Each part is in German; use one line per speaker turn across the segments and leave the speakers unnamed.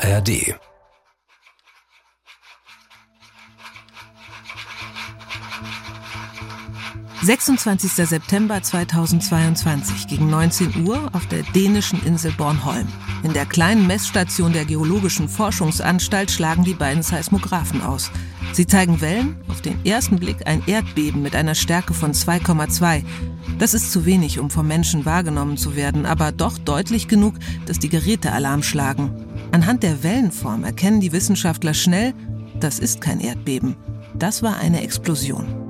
ARD
26. September 2022 gegen 19 Uhr auf der dänischen Insel Bornholm. In der kleinen Messstation der Geologischen Forschungsanstalt schlagen die beiden Seismographen aus. Sie zeigen Wellen, auf den ersten Blick ein Erdbeben mit einer Stärke von 2,2. Das ist zu wenig, um vom Menschen wahrgenommen zu werden, aber doch deutlich genug, dass die Geräte Alarm schlagen. Anhand der Wellenform erkennen die Wissenschaftler schnell, das ist kein Erdbeben. Das war eine Explosion.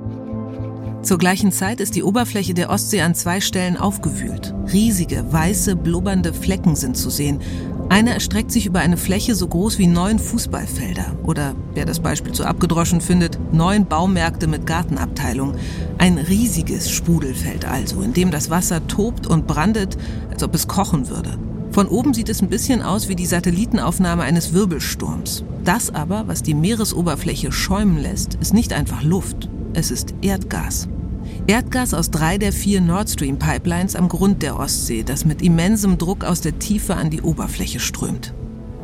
Zur gleichen Zeit ist die Oberfläche der Ostsee an zwei Stellen aufgewühlt. Riesige, weiße, blubbernde Flecken sind zu sehen. Einer erstreckt sich über eine Fläche so groß wie neun Fußballfelder. Oder, wer das Beispiel zu abgedroschen findet, neun Baumärkte mit Gartenabteilung. Ein riesiges Sprudelfeld also, in dem das Wasser tobt und brandet, als ob es kochen würde. Von oben sieht es ein bisschen aus wie die Satellitenaufnahme eines Wirbelsturms. Das aber, was die Meeresoberfläche schäumen lässt, ist nicht einfach Luft. Es ist Erdgas. Erdgas aus drei der vier Nord Stream Pipelines am Grund der Ostsee, das mit immensem Druck aus der Tiefe an die Oberfläche strömt.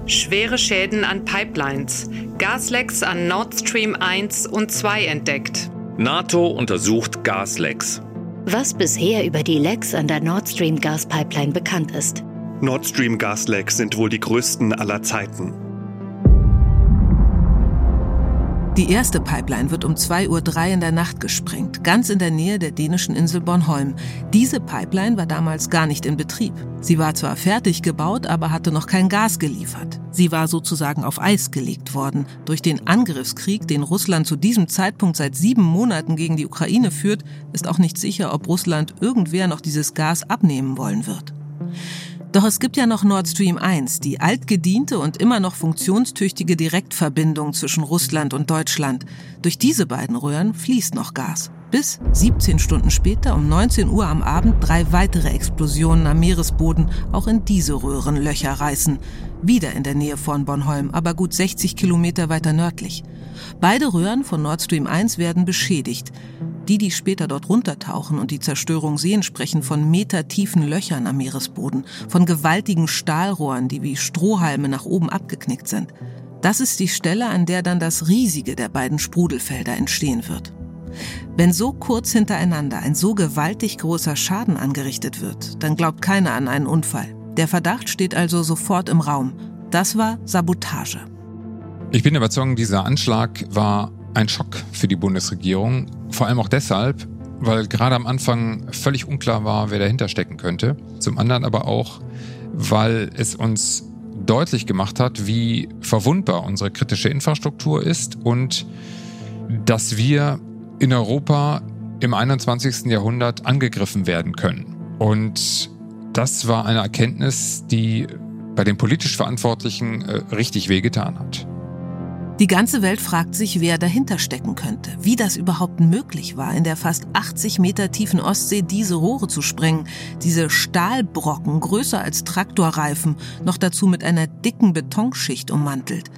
Schwere Schäden an Pipelines. Gaslecks an Nord Stream 1 und 2 entdeckt.
NATO untersucht Gaslecks.
Was bisher über die Lecks an der Nord Stream Gaspipeline bekannt ist.
Nord Stream Gaslecks sind wohl die größten aller Zeiten.
Die erste Pipeline wird um 2.03 Uhr in der Nacht gesprengt, ganz in der Nähe der dänischen Insel Bornholm. Diese Pipeline war damals gar nicht in Betrieb. Sie war zwar fertig gebaut, aber hatte noch kein Gas geliefert. Sie war sozusagen auf Eis gelegt worden. Durch den Angriffskrieg, den Russland zu diesem Zeitpunkt seit sieben Monaten gegen die Ukraine führt, ist auch nicht sicher, ob Russland irgendwer noch dieses Gas abnehmen wollen wird. Doch es gibt ja noch Nord Stream 1, die altgediente und immer noch funktionstüchtige Direktverbindung zwischen Russland und Deutschland. Durch diese beiden Röhren fließt noch Gas. Bis 17 Stunden später um 19 Uhr am Abend drei weitere Explosionen am Meeresboden auch in diese Röhren Löcher reißen. Wieder in der Nähe von Bornholm, aber gut 60 Kilometer weiter nördlich. Beide Röhren von Nord Stream 1 werden beschädigt. Die, die später dort runtertauchen und die Zerstörung sehen, sprechen von metertiefen Löchern am Meeresboden, von gewaltigen Stahlrohren, die wie Strohhalme nach oben abgeknickt sind. Das ist die Stelle, an der dann das riesige der beiden Sprudelfelder entstehen wird. Wenn so kurz hintereinander ein so gewaltig großer Schaden angerichtet wird, dann glaubt keiner an einen Unfall. Der Verdacht steht also sofort im Raum. Das war Sabotage.
Ich bin überzeugt, dieser Anschlag war ein Schock für die Bundesregierung. Vor allem auch deshalb, weil gerade am Anfang völlig unklar war, wer dahinter stecken könnte. Zum anderen aber auch, weil es uns deutlich gemacht hat, wie verwundbar unsere kritische Infrastruktur ist und dass wir in Europa im 21. Jahrhundert angegriffen werden können. Und das war eine Erkenntnis, die bei den politisch Verantwortlichen äh, richtig wehgetan hat.
Die ganze Welt fragt sich, wer dahinter stecken könnte, wie das überhaupt möglich war, in der fast 80 Meter tiefen Ostsee diese Rohre zu sprengen, diese Stahlbrocken größer als Traktorreifen, noch dazu mit einer dicken Betonschicht ummantelt.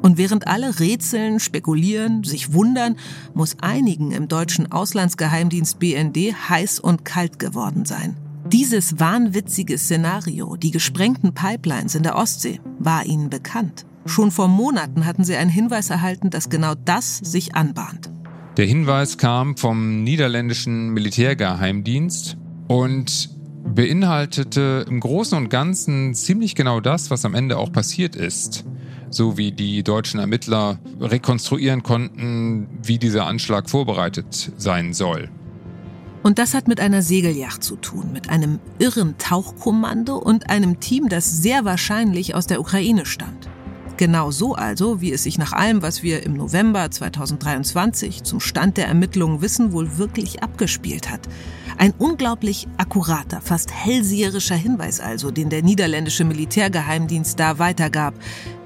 Und während alle rätseln, spekulieren, sich wundern, muss einigen im deutschen Auslandsgeheimdienst BND heiß und kalt geworden sein. Dieses wahnwitzige Szenario, die gesprengten Pipelines in der Ostsee, war ihnen bekannt. Schon vor Monaten hatten sie einen Hinweis erhalten, dass genau das sich anbahnt.
Der Hinweis kam vom niederländischen Militärgeheimdienst und beinhaltete im Großen und Ganzen ziemlich genau das, was am Ende auch passiert ist. So wie die deutschen Ermittler rekonstruieren konnten, wie dieser Anschlag vorbereitet sein soll.
Und das hat mit einer Segelyacht zu tun, mit einem irren Tauchkommando und einem Team, das sehr wahrscheinlich aus der Ukraine stammt. Genau so also, wie es sich nach allem, was wir im November 2023 zum Stand der Ermittlungen wissen, wohl wirklich abgespielt hat. Ein unglaublich akkurater, fast hellseherischer Hinweis also, den der niederländische Militärgeheimdienst da weitergab,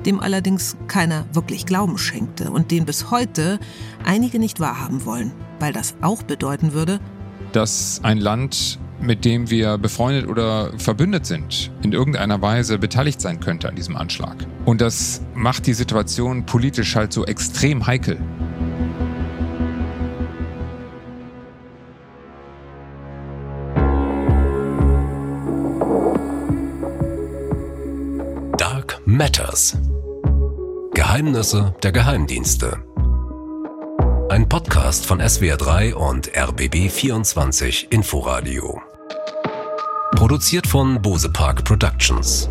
dem allerdings keiner wirklich Glauben schenkte und den bis heute einige nicht wahrhaben wollen, weil das auch bedeuten würde,
dass ein Land mit dem wir befreundet oder verbündet sind, in irgendeiner Weise beteiligt sein könnte an diesem Anschlag. Und das macht die Situation politisch halt so extrem heikel.
Dark Matters. Geheimnisse der Geheimdienste. Ein Podcast von SWR3 und RBB24 Inforadio. Produziert von Bose Park Productions.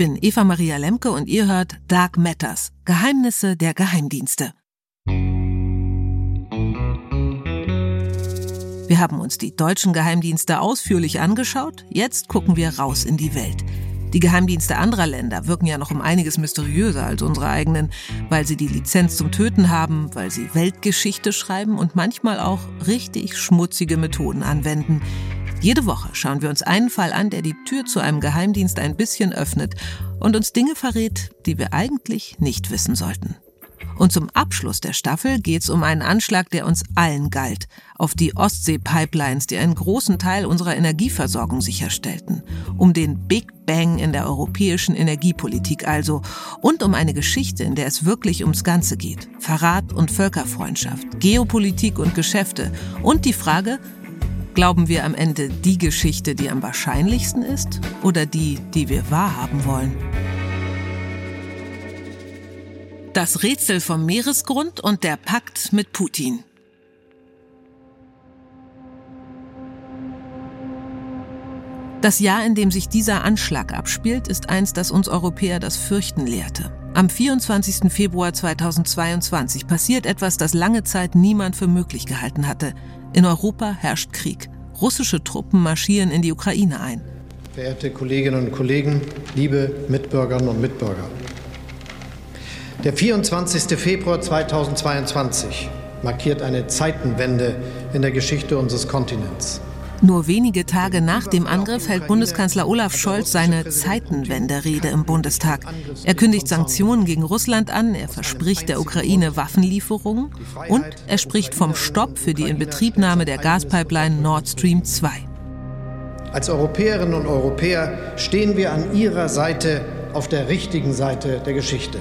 Bin Eva Maria Lemke und ihr hört Dark Matters, Geheimnisse der Geheimdienste. Wir haben uns die deutschen Geheimdienste ausführlich angeschaut, jetzt gucken wir raus in die Welt. Die Geheimdienste anderer Länder wirken ja noch um einiges mysteriöser als unsere eigenen, weil sie die Lizenz zum Töten haben, weil sie Weltgeschichte schreiben und manchmal auch richtig schmutzige Methoden anwenden, jede Woche schauen wir uns einen Fall an, der die Tür zu einem Geheimdienst ein bisschen öffnet und uns Dinge verrät, die wir eigentlich nicht wissen sollten. Und zum Abschluss der Staffel geht es um einen Anschlag, der uns allen galt, auf die Ostsee-Pipelines, die einen großen Teil unserer Energieversorgung sicherstellten, um den Big Bang in der europäischen Energiepolitik also und um eine Geschichte, in der es wirklich ums Ganze geht. Verrat und Völkerfreundschaft, Geopolitik und Geschäfte und die Frage, Glauben wir am Ende die Geschichte, die am wahrscheinlichsten ist oder die, die wir wahrhaben wollen? Das Rätsel vom Meeresgrund und der Pakt mit Putin. Das Jahr, in dem sich dieser Anschlag abspielt, ist eins, das uns Europäer das Fürchten lehrte. Am 24. Februar 2022 passiert etwas, das lange Zeit niemand für möglich gehalten hatte. In Europa herrscht Krieg. Russische Truppen marschieren in die Ukraine ein.
Verehrte Kolleginnen und Kollegen, liebe Mitbürgerinnen und Mitbürger. Der 24. Februar 2022 markiert eine Zeitenwende in der Geschichte unseres Kontinents.
Nur wenige Tage nach dem Angriff hält Bundeskanzler Olaf Scholz seine Zeitenwende-Rede im Bundestag. Er kündigt Sanktionen gegen Russland an, er verspricht der Ukraine Waffenlieferungen und er spricht vom Stopp für die Inbetriebnahme der Gaspipeline Nord Stream 2.
Als Europäerinnen und Europäer stehen wir an Ihrer Seite auf der richtigen Seite der Geschichte.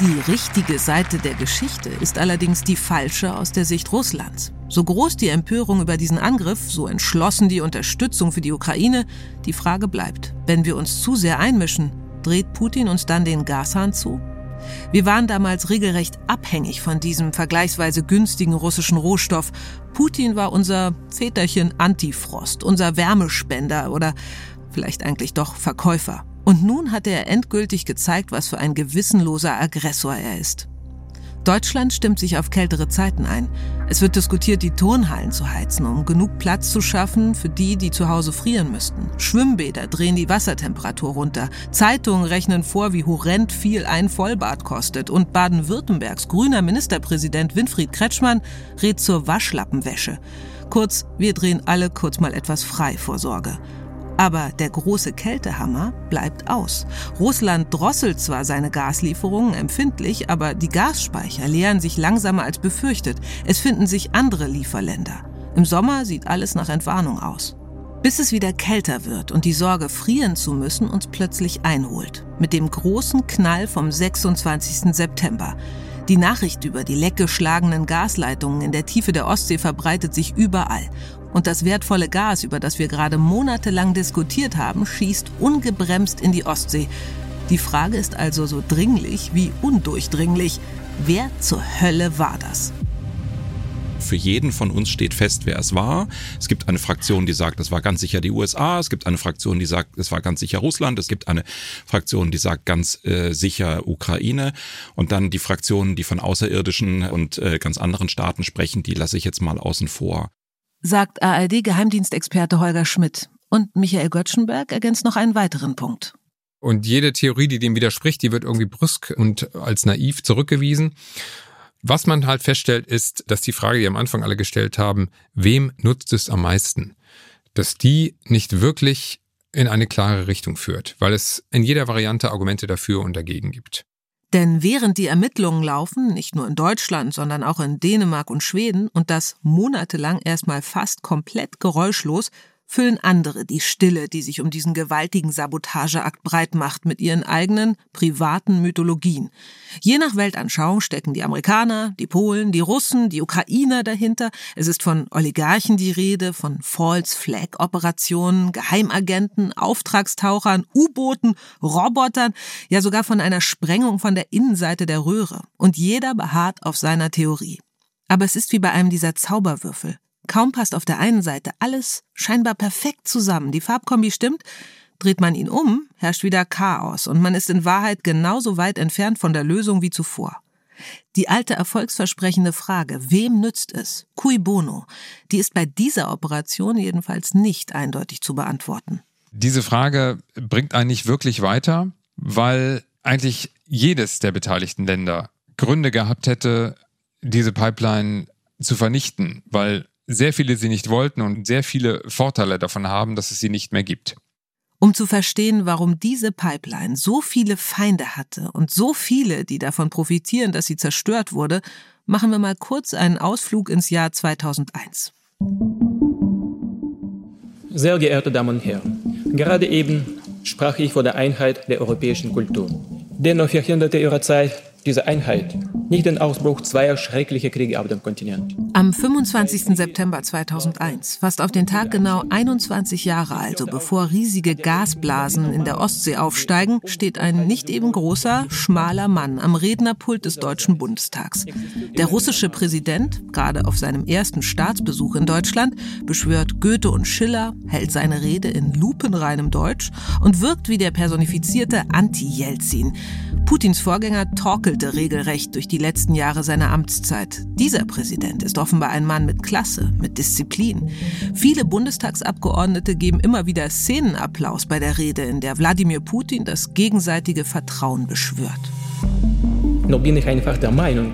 Die richtige Seite der Geschichte ist allerdings die falsche aus der Sicht Russlands. So groß die Empörung über diesen Angriff, so entschlossen die Unterstützung für die Ukraine, die Frage bleibt, wenn wir uns zu sehr einmischen, dreht Putin uns dann den Gashahn zu? Wir waren damals regelrecht abhängig von diesem vergleichsweise günstigen russischen Rohstoff. Putin war unser Väterchen Antifrost, unser Wärmespender oder vielleicht eigentlich doch Verkäufer. Und nun hat er endgültig gezeigt, was für ein gewissenloser Aggressor er ist. Deutschland stimmt sich auf kältere Zeiten ein. Es wird diskutiert, die Turnhallen zu heizen, um genug Platz zu schaffen für die, die zu Hause frieren müssten. Schwimmbäder drehen die Wassertemperatur runter. Zeitungen rechnen vor, wie horrend viel ein Vollbad kostet. Und Baden-Württembergs grüner Ministerpräsident Winfried Kretschmann rät zur Waschlappenwäsche. Kurz, wir drehen alle kurz mal etwas frei vor Sorge. Aber der große Kältehammer bleibt aus. Russland drosselt zwar seine Gaslieferungen empfindlich, aber die Gasspeicher leeren sich langsamer als befürchtet. Es finden sich andere Lieferländer. Im Sommer sieht alles nach Entwarnung aus. Bis es wieder kälter wird und die Sorge, frieren zu müssen, uns plötzlich einholt. Mit dem großen Knall vom 26. September. Die Nachricht über die leckgeschlagenen Gasleitungen in der Tiefe der Ostsee verbreitet sich überall. Und das wertvolle Gas, über das wir gerade monatelang diskutiert haben, schießt ungebremst in die Ostsee. Die Frage ist also so dringlich wie undurchdringlich. Wer zur Hölle war das?
Für jeden von uns steht fest, wer es war. Es gibt eine Fraktion, die sagt, es war ganz sicher die USA. Es gibt eine Fraktion, die sagt, es war ganz sicher Russland. Es gibt eine Fraktion, die sagt ganz äh, sicher Ukraine. Und dann die Fraktionen, die von außerirdischen und äh, ganz anderen Staaten sprechen, die lasse ich jetzt mal außen vor
sagt ARD-Geheimdienstexperte Holger Schmidt. Und Michael Göttschenberg ergänzt noch einen weiteren Punkt.
Und jede Theorie, die dem widerspricht, die wird irgendwie brüsk und als naiv zurückgewiesen. Was man halt feststellt, ist, dass die Frage, die am Anfang alle gestellt haben, wem nutzt es am meisten, dass die nicht wirklich in eine klare Richtung führt, weil es in jeder Variante Argumente dafür und dagegen gibt.
Denn während die Ermittlungen laufen, nicht nur in Deutschland, sondern auch in Dänemark und Schweden, und das monatelang erstmal fast komplett geräuschlos, füllen andere die Stille, die sich um diesen gewaltigen Sabotageakt breit macht, mit ihren eigenen privaten Mythologien. Je nach Weltanschauung stecken die Amerikaner, die Polen, die Russen, die Ukrainer dahinter. Es ist von Oligarchen die Rede, von False Flag Operationen, Geheimagenten, Auftragstauchern, U-Booten, Robotern, ja sogar von einer Sprengung von der Innenseite der Röhre. Und jeder beharrt auf seiner Theorie. Aber es ist wie bei einem dieser Zauberwürfel. Kaum passt auf der einen Seite alles scheinbar perfekt zusammen, die Farbkombi stimmt, dreht man ihn um, herrscht wieder Chaos und man ist in Wahrheit genauso weit entfernt von der Lösung wie zuvor. Die alte erfolgsversprechende Frage, wem nützt es, cui bono, die ist bei dieser Operation jedenfalls nicht eindeutig zu beantworten.
Diese Frage bringt einen nicht wirklich weiter, weil eigentlich jedes der beteiligten Länder Gründe gehabt hätte, diese Pipeline zu vernichten, weil sehr viele sie nicht wollten und sehr viele Vorteile davon haben, dass es sie nicht mehr gibt.
Um zu verstehen, warum diese Pipeline so viele Feinde hatte und so viele, die davon profitieren, dass sie zerstört wurde, machen wir mal kurz einen Ausflug ins Jahr 2001.
Sehr geehrte Damen und Herren, gerade eben sprach ich vor der Einheit der europäischen Kultur. Dennoch verhinderte ihre Zeit diese Einheit nicht den Ausbruch zweier schrecklicher Kriege auf dem Kontinent.
Am 25. September 2001, fast auf den Tag genau 21 Jahre also bevor riesige Gasblasen in der Ostsee aufsteigen, steht ein nicht eben großer, schmaler Mann am Rednerpult des Deutschen Bundestags. Der russische Präsident, gerade auf seinem ersten Staatsbesuch in Deutschland, beschwört Goethe und Schiller, hält seine Rede in lupenreinem Deutsch und wirkt wie der personifizierte Anti-Jelzin. Putins Vorgänger torkelte regelrecht durch die letzten Jahre seiner Amtszeit. Dieser Präsident ist offenbar ein Mann mit Klasse, mit Disziplin. Viele Bundestagsabgeordnete geben immer wieder Szenenapplaus bei der Rede, in der Wladimir Putin das gegenseitige Vertrauen beschwört.
Noch bin ich einfach der Meinung,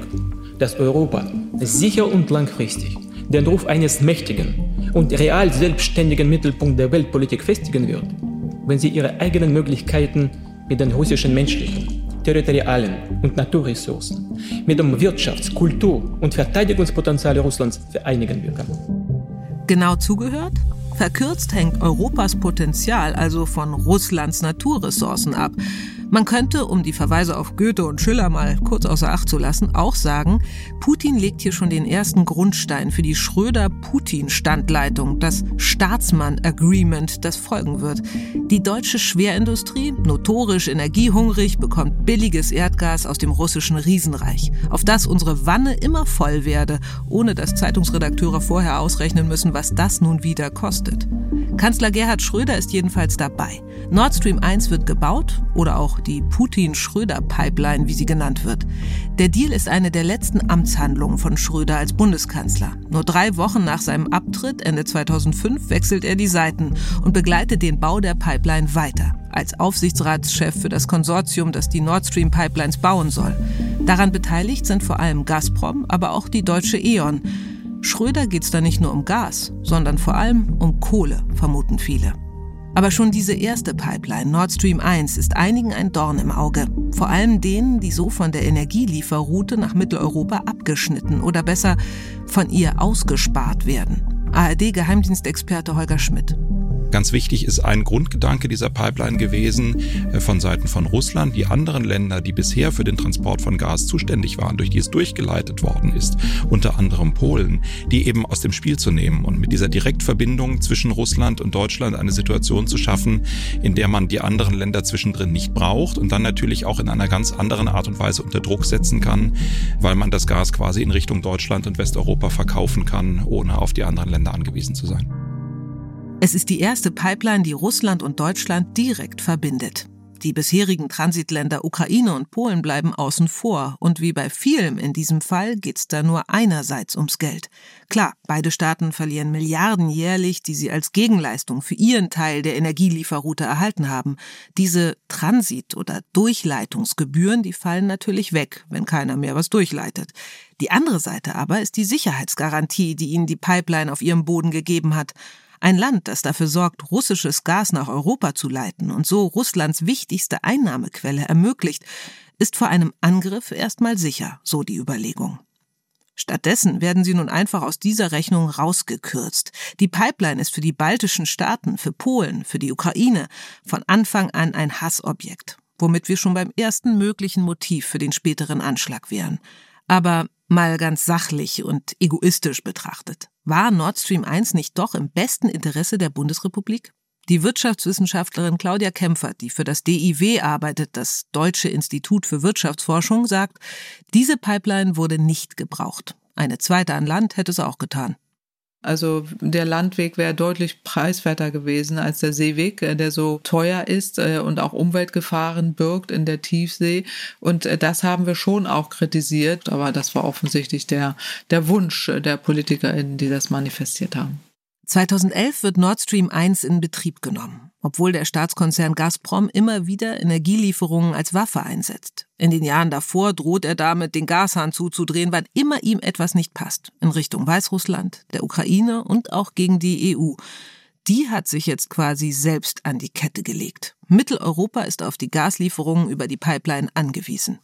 dass Europa sicher und langfristig den Ruf eines mächtigen und real selbstständigen Mittelpunkt der Weltpolitik festigen wird, wenn sie ihre eigenen Möglichkeiten mit den russischen menschlichen territorialen und Naturressourcen mit dem Wirtschafts-, Kultur- und Verteidigungspotenzial Russlands vereinigen wir.
Genau zugehört? Verkürzt hängt Europas Potenzial also von Russlands Naturressourcen ab. Man könnte, um die Verweise auf Goethe und Schiller mal kurz außer Acht zu lassen, auch sagen, Putin legt hier schon den ersten Grundstein für die Schröder-Putin-Standleitung, das Staatsmann-Agreement, das folgen wird. Die deutsche Schwerindustrie, notorisch energiehungrig, bekommt billiges Erdgas aus dem russischen Riesenreich, auf das unsere Wanne immer voll werde, ohne dass Zeitungsredakteure vorher ausrechnen müssen, was das nun wieder kostet. Kanzler Gerhard Schröder ist jedenfalls dabei. Nord Stream 1 wird gebaut oder auch die Putin-Schröder-Pipeline, wie sie genannt wird. Der Deal ist eine der letzten Amtshandlungen von Schröder als Bundeskanzler. Nur drei Wochen nach seinem Abtritt, Ende 2005, wechselt er die Seiten und begleitet den Bau der Pipeline weiter als Aufsichtsratschef für das Konsortium, das die Nord Stream Pipelines bauen soll. Daran beteiligt sind vor allem Gazprom, aber auch die deutsche E.ON. Schröder geht es da nicht nur um Gas, sondern vor allem um Kohle, vermuten viele. Aber schon diese erste Pipeline, Nord Stream 1, ist einigen ein Dorn im Auge. Vor allem denen, die so von der Energielieferroute nach Mitteleuropa abgeschnitten oder besser von ihr ausgespart werden. ARD-Geheimdienstexperte Holger Schmidt.
Ganz wichtig ist ein Grundgedanke dieser Pipeline gewesen äh, von Seiten von Russland, die anderen Länder, die bisher für den Transport von Gas zuständig waren, durch die es durchgeleitet worden ist, unter anderem Polen, die eben aus dem Spiel zu nehmen und mit dieser Direktverbindung zwischen Russland und Deutschland eine Situation zu schaffen, in der man die anderen Länder zwischendrin nicht braucht und dann natürlich auch in einer ganz anderen Art und Weise unter Druck setzen kann, weil man das Gas quasi in Richtung Deutschland und Westeuropa verkaufen kann, ohne auf die anderen Länder angewiesen zu sein.
Es ist die erste Pipeline, die Russland und Deutschland direkt verbindet. Die bisherigen Transitländer Ukraine und Polen bleiben außen vor, und wie bei vielem in diesem Fall geht's da nur einerseits ums Geld. Klar, beide Staaten verlieren Milliarden jährlich, die sie als Gegenleistung für ihren Teil der Energielieferroute erhalten haben. Diese Transit- oder Durchleitungsgebühren, die fallen natürlich weg, wenn keiner mehr was durchleitet. Die andere Seite aber ist die Sicherheitsgarantie, die ihnen die Pipeline auf ihrem Boden gegeben hat. Ein Land, das dafür sorgt, russisches Gas nach Europa zu leiten und so Russlands wichtigste Einnahmequelle ermöglicht, ist vor einem Angriff erstmal sicher, so die Überlegung. Stattdessen werden sie nun einfach aus dieser Rechnung rausgekürzt. Die Pipeline ist für die baltischen Staaten, für Polen, für die Ukraine von Anfang an ein Hassobjekt, womit wir schon beim ersten möglichen Motiv für den späteren Anschlag wären. Aber mal ganz sachlich und egoistisch betrachtet, war Nord Stream 1 nicht doch im besten Interesse der Bundesrepublik? Die Wirtschaftswissenschaftlerin Claudia Kämpfer, die für das DIW arbeitet, das Deutsche Institut für Wirtschaftsforschung, sagt, diese Pipeline wurde nicht gebraucht. Eine zweite an Land hätte es auch getan.
Also der Landweg wäre deutlich preiswerter gewesen als der Seeweg, äh, der so teuer ist äh, und auch Umweltgefahren birgt in der Tiefsee. Und äh, das haben wir schon auch kritisiert, aber das war offensichtlich der, der Wunsch der PolitikerInnen, die das manifestiert haben.
2011 wird Nord Stream 1 in Betrieb genommen, obwohl der Staatskonzern Gazprom immer wieder Energielieferungen als Waffe einsetzt. In den Jahren davor droht er damit, den Gashahn zuzudrehen, wann immer ihm etwas nicht passt, in Richtung Weißrussland, der Ukraine und auch gegen die EU. Die hat sich jetzt quasi selbst an die Kette gelegt. Mitteleuropa ist auf die Gaslieferungen über die Pipeline angewiesen.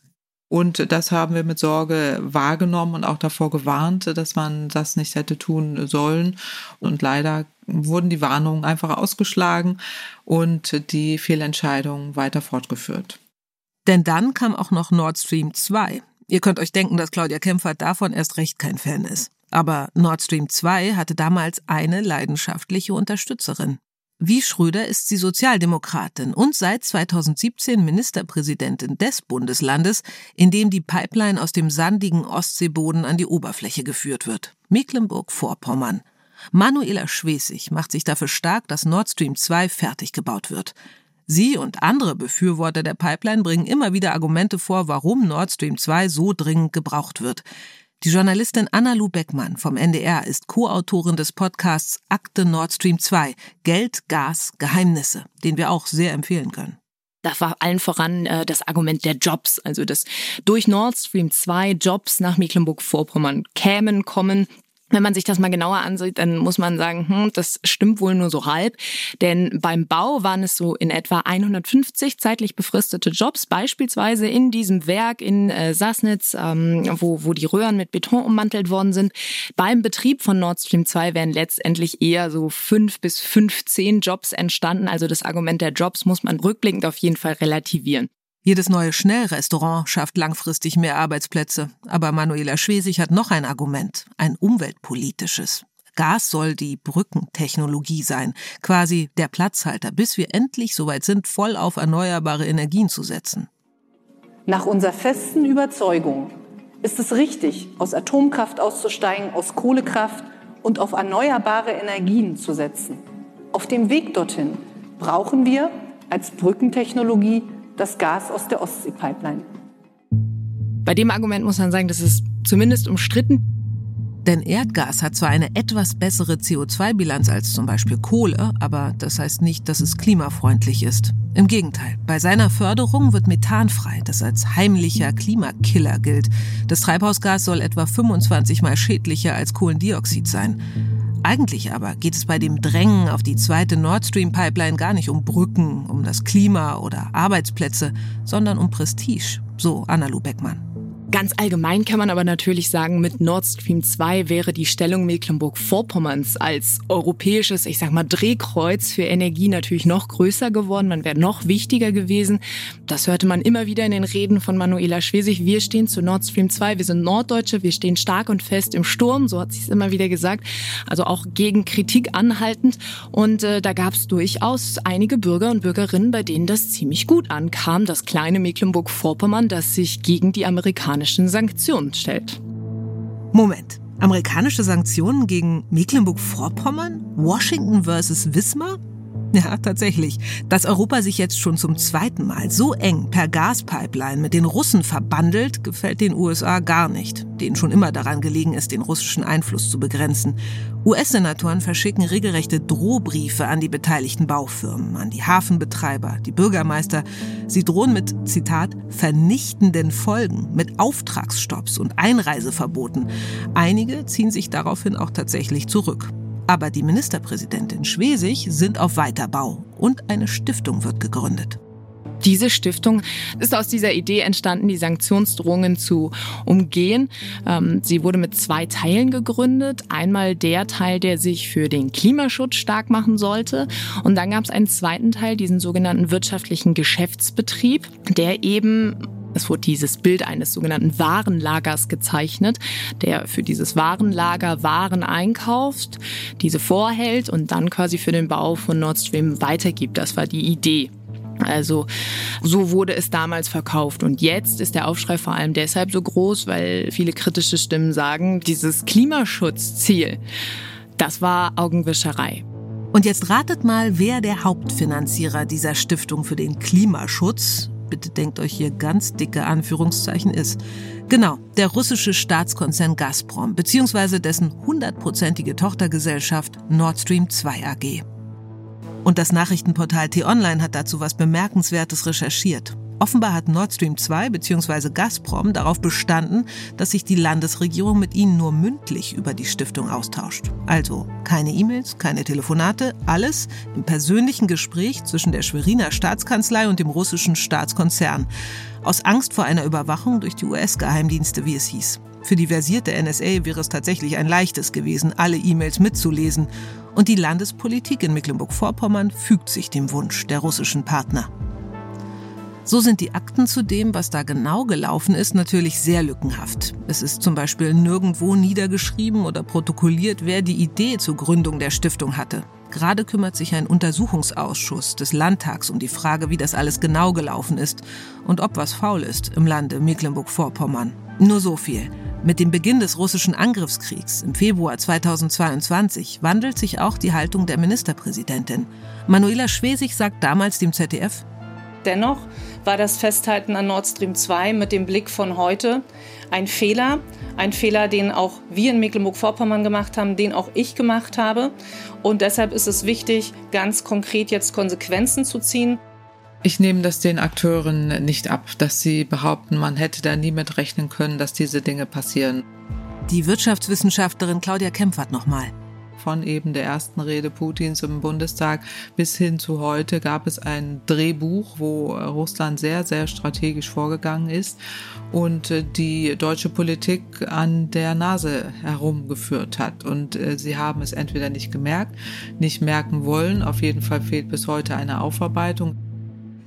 Und das haben wir mit Sorge wahrgenommen und auch davor gewarnt, dass man das nicht hätte tun sollen. Und leider wurden die Warnungen einfach ausgeschlagen und die Fehlentscheidungen weiter fortgeführt.
Denn dann kam auch noch Nord Stream 2. Ihr könnt euch denken, dass Claudia Kempfer davon erst recht kein Fan ist. Aber Nord Stream 2 hatte damals eine leidenschaftliche Unterstützerin. Wie Schröder ist sie Sozialdemokratin und seit 2017 Ministerpräsidentin des Bundeslandes, in dem die Pipeline aus dem sandigen Ostseeboden an die Oberfläche geführt wird. Mecklenburg-Vorpommern. Manuela Schwesig macht sich dafür stark, dass Nord Stream 2 fertig gebaut wird. Sie und andere Befürworter der Pipeline bringen immer wieder Argumente vor, warum Nord Stream 2 so dringend gebraucht wird. Die Journalistin Anna-Lu Beckmann vom NDR ist Co-Autorin des Podcasts Akte Nord Stream 2 Geld, Gas, Geheimnisse, den wir auch sehr empfehlen können.
Da war allen voran äh, das Argument der Jobs, also dass durch Nord Stream 2 Jobs nach Mecklenburg-Vorpommern kämen, kommen, wenn man sich das mal genauer ansieht, dann muss man sagen, hm, das stimmt wohl nur so halb. Denn beim Bau waren es so in etwa 150 zeitlich befristete Jobs, beispielsweise in diesem Werk in äh, Sassnitz, ähm, wo, wo die Röhren mit Beton ummantelt worden sind. Beim Betrieb von Nord Stream 2 wären letztendlich eher so fünf bis 15 Jobs entstanden. Also das Argument der Jobs muss man rückblickend auf jeden Fall relativieren.
Jedes neue Schnellrestaurant schafft langfristig mehr Arbeitsplätze. Aber Manuela Schwesig hat noch ein Argument, ein umweltpolitisches. Gas soll die Brückentechnologie sein, quasi der Platzhalter, bis wir endlich soweit sind, voll auf erneuerbare Energien zu setzen.
Nach unserer festen Überzeugung ist es richtig, aus Atomkraft auszusteigen, aus Kohlekraft und auf erneuerbare Energien zu setzen. Auf dem Weg dorthin brauchen wir als Brückentechnologie das Gas aus der Ostsee-Pipeline.
Bei dem Argument muss man sagen, das ist zumindest umstritten.
Denn Erdgas hat zwar eine etwas bessere CO2-Bilanz als zum Beispiel Kohle, aber das heißt nicht, dass es klimafreundlich ist. Im Gegenteil, bei seiner Förderung wird Methan frei, das als heimlicher Klimakiller gilt. Das Treibhausgas soll etwa 25 mal schädlicher als Kohlendioxid sein. Eigentlich aber geht es bei dem Drängen auf die zweite Nord Stream Pipeline gar nicht um Brücken, um das Klima oder Arbeitsplätze, sondern um Prestige, so Anna-Lu Beckmann.
Ganz allgemein kann man aber natürlich sagen, mit Nord Stream 2 wäre die Stellung Mecklenburg-Vorpommerns als europäisches, ich sag mal, Drehkreuz für Energie natürlich noch größer geworden. Man wäre noch wichtiger gewesen. Das hörte man immer wieder in den Reden von Manuela Schwesig. Wir stehen zu Nord Stream 2. Wir sind Norddeutsche. Wir stehen stark und fest im Sturm. So hat sie es immer wieder gesagt. Also auch gegen Kritik anhaltend. Und äh, da gab es durchaus einige Bürger und Bürgerinnen, bei denen das ziemlich gut ankam. Das kleine Mecklenburg-Vorpommern, das sich gegen die Amerikaner amerikanischen Sanktionen stellt.
Moment. Amerikanische Sanktionen gegen Mecklenburg-Vorpommern? Washington versus Wismar? Ja, tatsächlich. Dass Europa sich jetzt schon zum zweiten Mal so eng per Gaspipeline mit den Russen verbandelt, gefällt den USA gar nicht, denen schon immer daran gelegen ist, den russischen Einfluss zu begrenzen. US-Senatoren verschicken regelrechte Drohbriefe an die beteiligten Baufirmen, an die Hafenbetreiber, die Bürgermeister. Sie drohen mit, Zitat, vernichtenden Folgen, mit Auftragsstopps und Einreiseverboten. Einige ziehen sich daraufhin auch tatsächlich zurück. Aber die Ministerpräsidentin Schwesig sind auf Weiterbau und eine Stiftung wird gegründet.
Diese Stiftung ist aus dieser Idee entstanden, die Sanktionsdrohungen zu umgehen. Ähm, sie wurde mit zwei Teilen gegründet. Einmal der Teil, der sich für den Klimaschutz stark machen sollte. Und dann gab es einen zweiten Teil, diesen sogenannten wirtschaftlichen Geschäftsbetrieb, der eben es wurde dieses Bild eines sogenannten Warenlagers gezeichnet, der für dieses Warenlager Waren einkauft, diese vorhält und dann quasi für den Bau von Nord Stream weitergibt. Das war die Idee. Also so wurde es damals verkauft. Und jetzt ist der Aufschrei vor allem deshalb so groß, weil viele kritische Stimmen sagen, dieses Klimaschutzziel, das war Augenwischerei.
Und jetzt ratet mal, wer der Hauptfinanzierer dieser Stiftung für den Klimaschutz, bitte denkt euch hier ganz dicke Anführungszeichen, ist. Genau, der russische Staatskonzern Gazprom, beziehungsweise dessen hundertprozentige Tochtergesellschaft Nord Stream 2 AG. Und das Nachrichtenportal T-Online hat dazu was Bemerkenswertes recherchiert. Offenbar hat Nord Stream 2 bzw. Gazprom darauf bestanden, dass sich die Landesregierung mit ihnen nur mündlich über die Stiftung austauscht. Also keine E-Mails, keine Telefonate, alles im persönlichen Gespräch zwischen der Schweriner Staatskanzlei und dem russischen Staatskonzern. Aus Angst vor einer Überwachung durch die US-Geheimdienste, wie es hieß. Für die versierte NSA wäre es tatsächlich ein leichtes gewesen, alle E-Mails mitzulesen. Und die Landespolitik in Mecklenburg-Vorpommern fügt sich dem Wunsch der russischen Partner. So sind die Akten zu dem, was da genau gelaufen ist, natürlich sehr lückenhaft. Es ist zum Beispiel nirgendwo niedergeschrieben oder protokolliert, wer die Idee zur Gründung der Stiftung hatte. Gerade kümmert sich ein Untersuchungsausschuss des Landtags um die Frage, wie das alles genau gelaufen ist und ob was faul ist im Lande Mecklenburg-Vorpommern. Nur so viel. Mit dem Beginn des russischen Angriffskriegs im Februar 2022 wandelt sich auch die Haltung der Ministerpräsidentin. Manuela Schwesig sagt damals dem ZDF,
Dennoch war das Festhalten an Nord Stream 2 mit dem Blick von heute ein Fehler. Ein Fehler, den auch wir in Mecklenburg-Vorpommern gemacht haben, den auch ich gemacht habe. Und deshalb ist es wichtig, ganz konkret jetzt Konsequenzen zu ziehen.
Ich nehme das den Akteuren nicht ab, dass sie behaupten, man hätte da nie mit rechnen können, dass diese Dinge passieren.
Die Wirtschaftswissenschaftlerin Claudia Kempfert nochmal.
Von eben der ersten Rede Putins im Bundestag bis hin zu heute gab es ein Drehbuch, wo Russland sehr, sehr strategisch vorgegangen ist und äh, die deutsche Politik an der Nase herumgeführt hat. Und äh, sie haben es entweder nicht gemerkt, nicht merken wollen. Auf jeden Fall fehlt bis heute eine Aufarbeitung.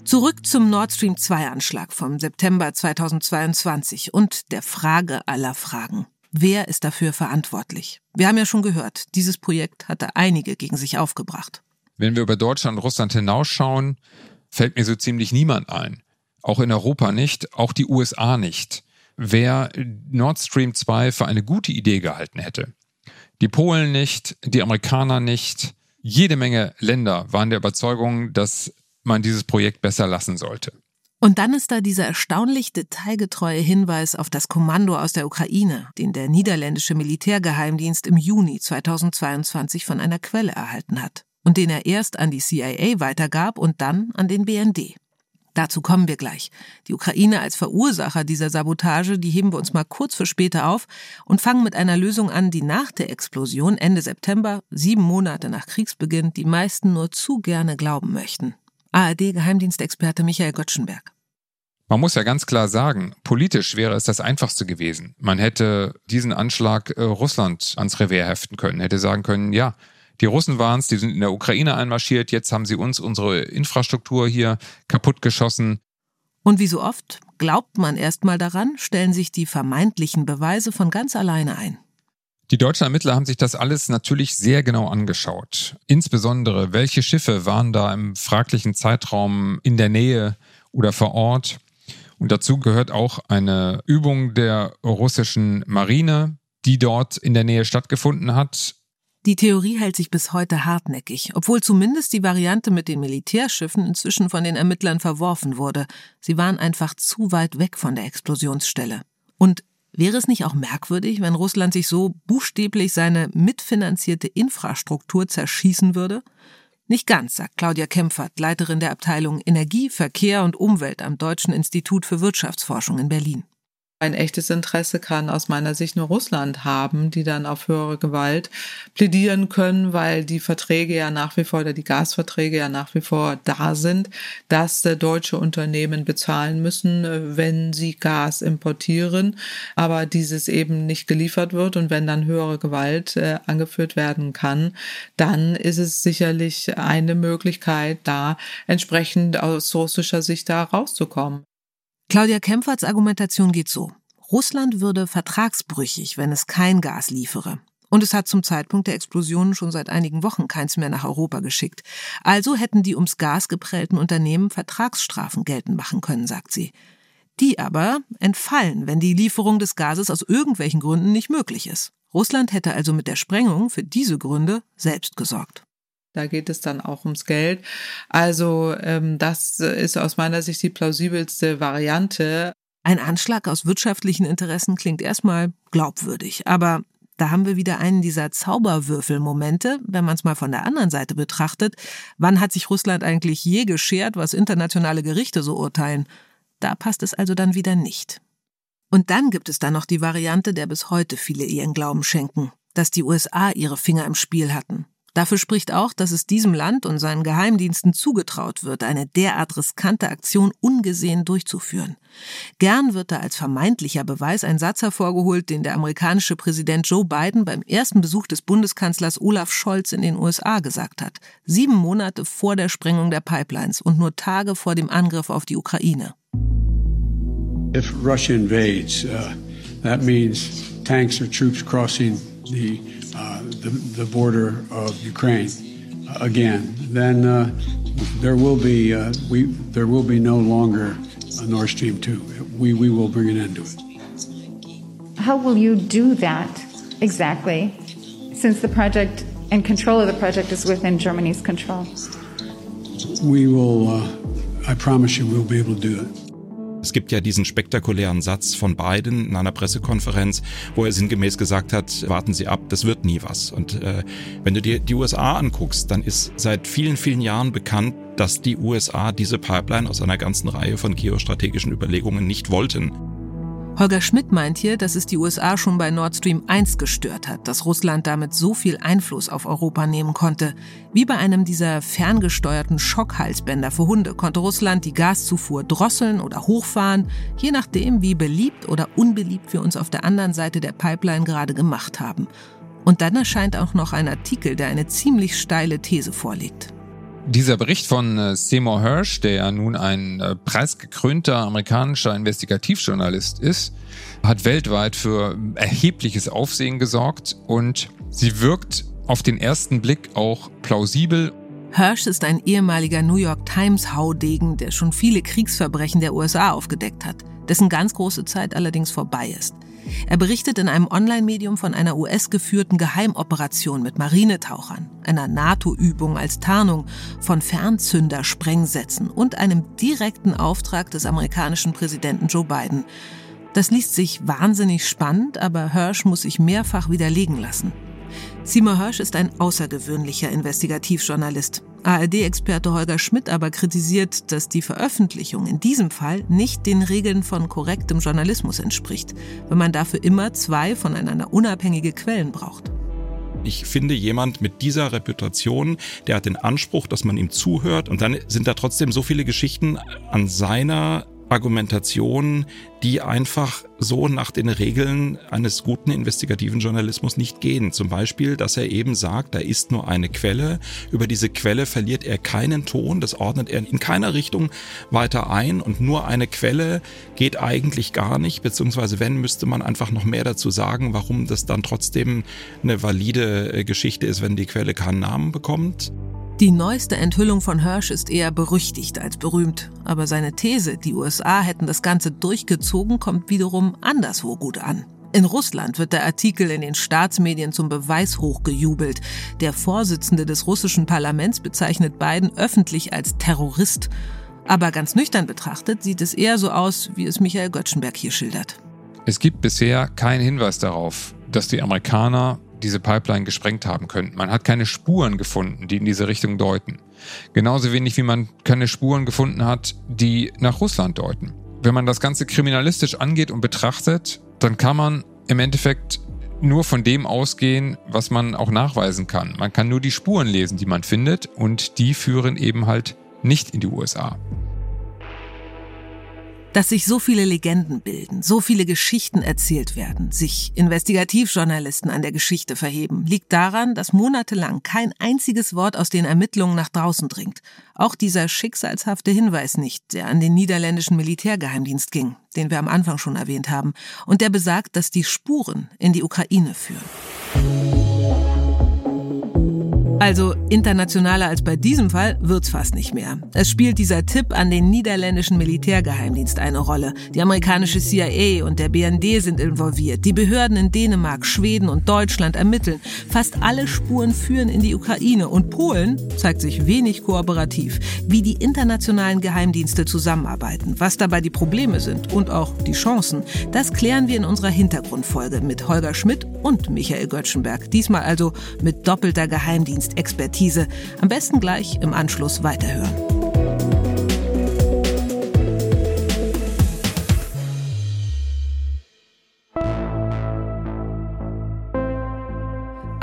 Zurück zum Nord Stream 2 Anschlag vom September 2022 und der Frage aller Fragen. Wer ist dafür verantwortlich? Wir haben ja schon gehört, dieses Projekt hatte einige gegen sich aufgebracht.
Wenn wir über Deutschland und Russland hinausschauen, fällt mir so ziemlich niemand ein. Auch in Europa nicht, auch die USA nicht. Wer Nord Stream 2 für eine gute Idee gehalten hätte. Die Polen nicht, die Amerikaner nicht. Jede Menge Länder waren der Überzeugung, dass man dieses Projekt besser lassen sollte.
Und dann ist da dieser erstaunlich detailgetreue Hinweis auf das Kommando aus der Ukraine, den der niederländische Militärgeheimdienst im Juni 2022 von einer Quelle erhalten hat und den er erst an die CIA weitergab und dann an den BND. Dazu kommen wir gleich. Die Ukraine als Verursacher dieser Sabotage, die heben wir uns mal kurz für später auf und fangen mit einer Lösung an, die nach der Explosion Ende September, sieben Monate nach Kriegsbeginn, die meisten nur zu gerne glauben möchten. ARD-Geheimdienstexperte Michael Gottschenberg.
Man muss ja ganz klar sagen, politisch wäre es das Einfachste gewesen. Man hätte diesen Anschlag äh, Russland ans Revier heften können, hätte sagen können, ja, die Russen waren es, die sind in der Ukraine einmarschiert, jetzt haben sie uns unsere Infrastruktur hier kaputtgeschossen.
Und wie so oft, glaubt man erstmal daran, stellen sich die vermeintlichen Beweise von ganz alleine ein.
Die deutschen Ermittler haben sich das alles natürlich sehr genau angeschaut. Insbesondere, welche Schiffe waren da im fraglichen Zeitraum in der Nähe oder vor Ort. Und dazu gehört auch eine Übung der russischen Marine, die dort in der Nähe stattgefunden hat.
Die Theorie hält sich bis heute hartnäckig, obwohl zumindest die Variante mit den Militärschiffen inzwischen von den Ermittlern verworfen wurde. Sie waren einfach zu weit weg von der Explosionsstelle. Und Wäre es nicht auch merkwürdig, wenn Russland sich so buchstäblich seine mitfinanzierte Infrastruktur zerschießen würde? Nicht ganz, sagt Claudia Kempfert, Leiterin der Abteilung Energie, Verkehr und Umwelt am Deutschen Institut für Wirtschaftsforschung in Berlin.
Ein echtes Interesse kann aus meiner Sicht nur Russland haben, die dann auf höhere Gewalt plädieren können, weil die Verträge ja nach wie vor oder die Gasverträge ja nach wie vor da sind, dass deutsche Unternehmen bezahlen müssen, äh, wenn sie Gas importieren, aber dieses eben nicht geliefert wird und wenn dann höhere Gewalt äh, angeführt werden kann, dann ist es sicherlich eine Möglichkeit, da entsprechend aus russischer Sicht da rauszukommen.
Claudia Kempferts Argumentation geht so. Russland würde vertragsbrüchig, wenn es kein Gas liefere. Und es hat zum Zeitpunkt der Explosion schon seit einigen Wochen keins mehr nach Europa geschickt. Also hätten die ums Gas geprellten Unternehmen Vertragsstrafen geltend machen können, sagt sie. Die aber entfallen, wenn die Lieferung des Gases aus irgendwelchen Gründen nicht möglich ist. Russland hätte also mit der Sprengung für diese Gründe selbst gesorgt.
Da geht es dann auch ums Geld. Also ähm, das ist aus meiner Sicht die plausibelste Variante.
Ein Anschlag aus wirtschaftlichen Interessen klingt erstmal glaubwürdig, aber da haben wir wieder einen dieser Zauberwürfelmomente, wenn man es mal von der anderen Seite betrachtet. Wann hat sich Russland eigentlich je geschert, was internationale Gerichte so urteilen? Da passt es also dann wieder nicht. Und dann gibt es da noch die Variante, der bis heute viele ihren Glauben schenken, dass die USA ihre Finger im Spiel hatten. Dafür spricht auch, dass es diesem Land und seinen Geheimdiensten zugetraut wird, eine derart riskante Aktion ungesehen durchzuführen. Gern wird da als vermeintlicher Beweis ein Satz hervorgeholt, den der amerikanische Präsident Joe Biden beim ersten Besuch des Bundeskanzlers Olaf Scholz in den USA gesagt hat. Sieben Monate vor der Sprengung der Pipelines und nur Tage vor dem Angriff auf die Ukraine.
If Russia invades, uh, that means tanks or troops crossing the uh, the, the, border of Ukraine again, then uh, there will be uh, we there will be no longer a Nord Stream two. We we will bring an end to it.
How will you do that exactly, since the project and control of the project is within Germany's control?
We will. Uh, I promise you, we'll be able to do it.
Es gibt ja diesen spektakulären Satz von Biden in einer Pressekonferenz, wo er sinngemäß gesagt hat, warten Sie ab, das wird nie was. Und äh, wenn du dir die USA anguckst, dann ist seit vielen, vielen Jahren bekannt, dass die USA diese Pipeline aus einer ganzen Reihe von geostrategischen Überlegungen nicht wollten.
Holger Schmidt meint hier, dass es die USA schon bei Nord Stream 1 gestört hat, dass Russland damit so viel Einfluss auf Europa nehmen konnte. Wie bei einem dieser ferngesteuerten Schockhalsbänder für Hunde konnte Russland die Gaszufuhr drosseln oder hochfahren, je nachdem, wie beliebt oder unbeliebt wir uns auf der anderen Seite der Pipeline gerade gemacht haben. Und dann erscheint auch noch ein Artikel, der eine ziemlich steile These vorlegt.
Dieser Bericht von äh, Seymour Hersh, der ja nun ein äh, preisgekrönter amerikanischer Investigativjournalist ist, hat weltweit für erhebliches Aufsehen gesorgt und sie wirkt auf den ersten Blick auch plausibel.
Hirsch ist ein ehemaliger New York Times Haudegen, der schon viele Kriegsverbrechen der USA aufgedeckt hat, dessen ganz große Zeit allerdings vorbei ist. Er berichtet in einem Online-Medium von einer US-geführten Geheimoperation mit Marinetauchern, einer NATO-Übung als Tarnung von Fernzündersprengsätzen und einem direkten Auftrag des amerikanischen Präsidenten Joe Biden. Das liest sich wahnsinnig spannend, aber Hirsch muss sich mehrfach widerlegen lassen. Seymour Hirsch ist ein außergewöhnlicher Investigativjournalist. ARD-Experte Holger Schmidt aber kritisiert, dass die Veröffentlichung in diesem Fall nicht den Regeln von korrektem Journalismus entspricht, wenn man dafür immer zwei voneinander unabhängige Quellen braucht.
Ich finde, jemand mit dieser Reputation, der hat den Anspruch, dass man ihm zuhört und dann sind da trotzdem so viele Geschichten an seiner Argumentation, die einfach so nach den Regeln eines guten investigativen Journalismus nicht gehen. Zum Beispiel, dass er eben sagt, da ist nur eine Quelle. Über diese Quelle verliert er keinen Ton. Das ordnet er in keiner Richtung weiter ein. Und nur eine Quelle geht eigentlich gar nicht. Beziehungsweise wenn, müsste man einfach noch mehr dazu sagen, warum das dann trotzdem eine valide äh, Geschichte ist, wenn die Quelle keinen Namen bekommt.
Die neueste Enthüllung von Hirsch ist eher berüchtigt als berühmt, aber seine These, die USA hätten das Ganze durchgezogen, kommt wiederum anderswo gut an. In Russland wird der Artikel in den Staatsmedien zum Beweis hochgejubelt. Der Vorsitzende des russischen Parlaments bezeichnet Biden öffentlich als Terrorist. Aber ganz nüchtern betrachtet sieht es eher so aus, wie es Michael Göttschenberg hier schildert.
Es gibt bisher keinen Hinweis darauf, dass die Amerikaner diese Pipeline gesprengt haben könnten. Man hat keine Spuren gefunden, die in diese Richtung deuten. Genauso wenig wie man keine Spuren gefunden hat, die nach Russland deuten. wenn man das Ganze kriminalistisch angeht und betrachtet, dann kann man im Endeffekt nur von dem ausgehen, was man auch nachweisen kann. Man kann nur die Spuren lesen, die man findet und die führen eben halt nicht in die USA.
Dass sich so viele Legenden bilden, so viele Geschichten erzählt werden, sich Investigativjournalisten an der Geschichte verheben, liegt daran, dass monatelang kein einziges Wort aus den Ermittlungen nach draußen dringt. Auch dieser schicksalshafte Hinweis nicht, der an den niederländischen Militärgeheimdienst ging, den wir am Anfang schon erwähnt haben, und der besagt, dass die Spuren in die Ukraine führen. Also internationaler als bei diesem Fall wird's fast nicht mehr. Es spielt dieser Tipp an den niederländischen Militärgeheimdienst eine Rolle. Die amerikanische CIA und der BND sind involviert. Die Behörden in Dänemark, Schweden und Deutschland ermitteln. Fast alle Spuren führen in die Ukraine und Polen zeigt sich wenig kooperativ. Wie die internationalen Geheimdienste zusammenarbeiten, was dabei die Probleme sind und auch die Chancen, das klären wir in unserer Hintergrundfolge mit Holger Schmidt und Michael Göttschenberg. Diesmal also mit doppelter Geheimdienst Expertise. Am besten gleich im Anschluss weiterhören.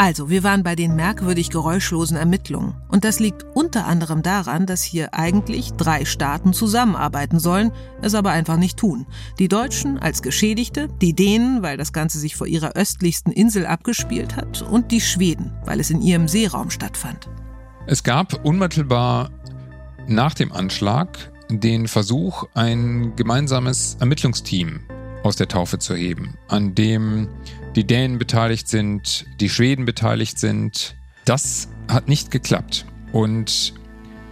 Also, wir waren bei den merkwürdig geräuschlosen Ermittlungen. Und das liegt unter anderem daran, dass hier eigentlich drei Staaten zusammenarbeiten sollen, es aber einfach nicht tun. Die Deutschen als Geschädigte, die Dänen, weil das Ganze sich vor ihrer östlichsten Insel abgespielt hat, und die Schweden, weil es in ihrem Seeraum stattfand.
Es gab unmittelbar nach dem Anschlag den Versuch, ein gemeinsames Ermittlungsteam aus der Taufe zu heben, an dem die Dänen beteiligt sind, die Schweden beteiligt sind. Das hat nicht geklappt. Und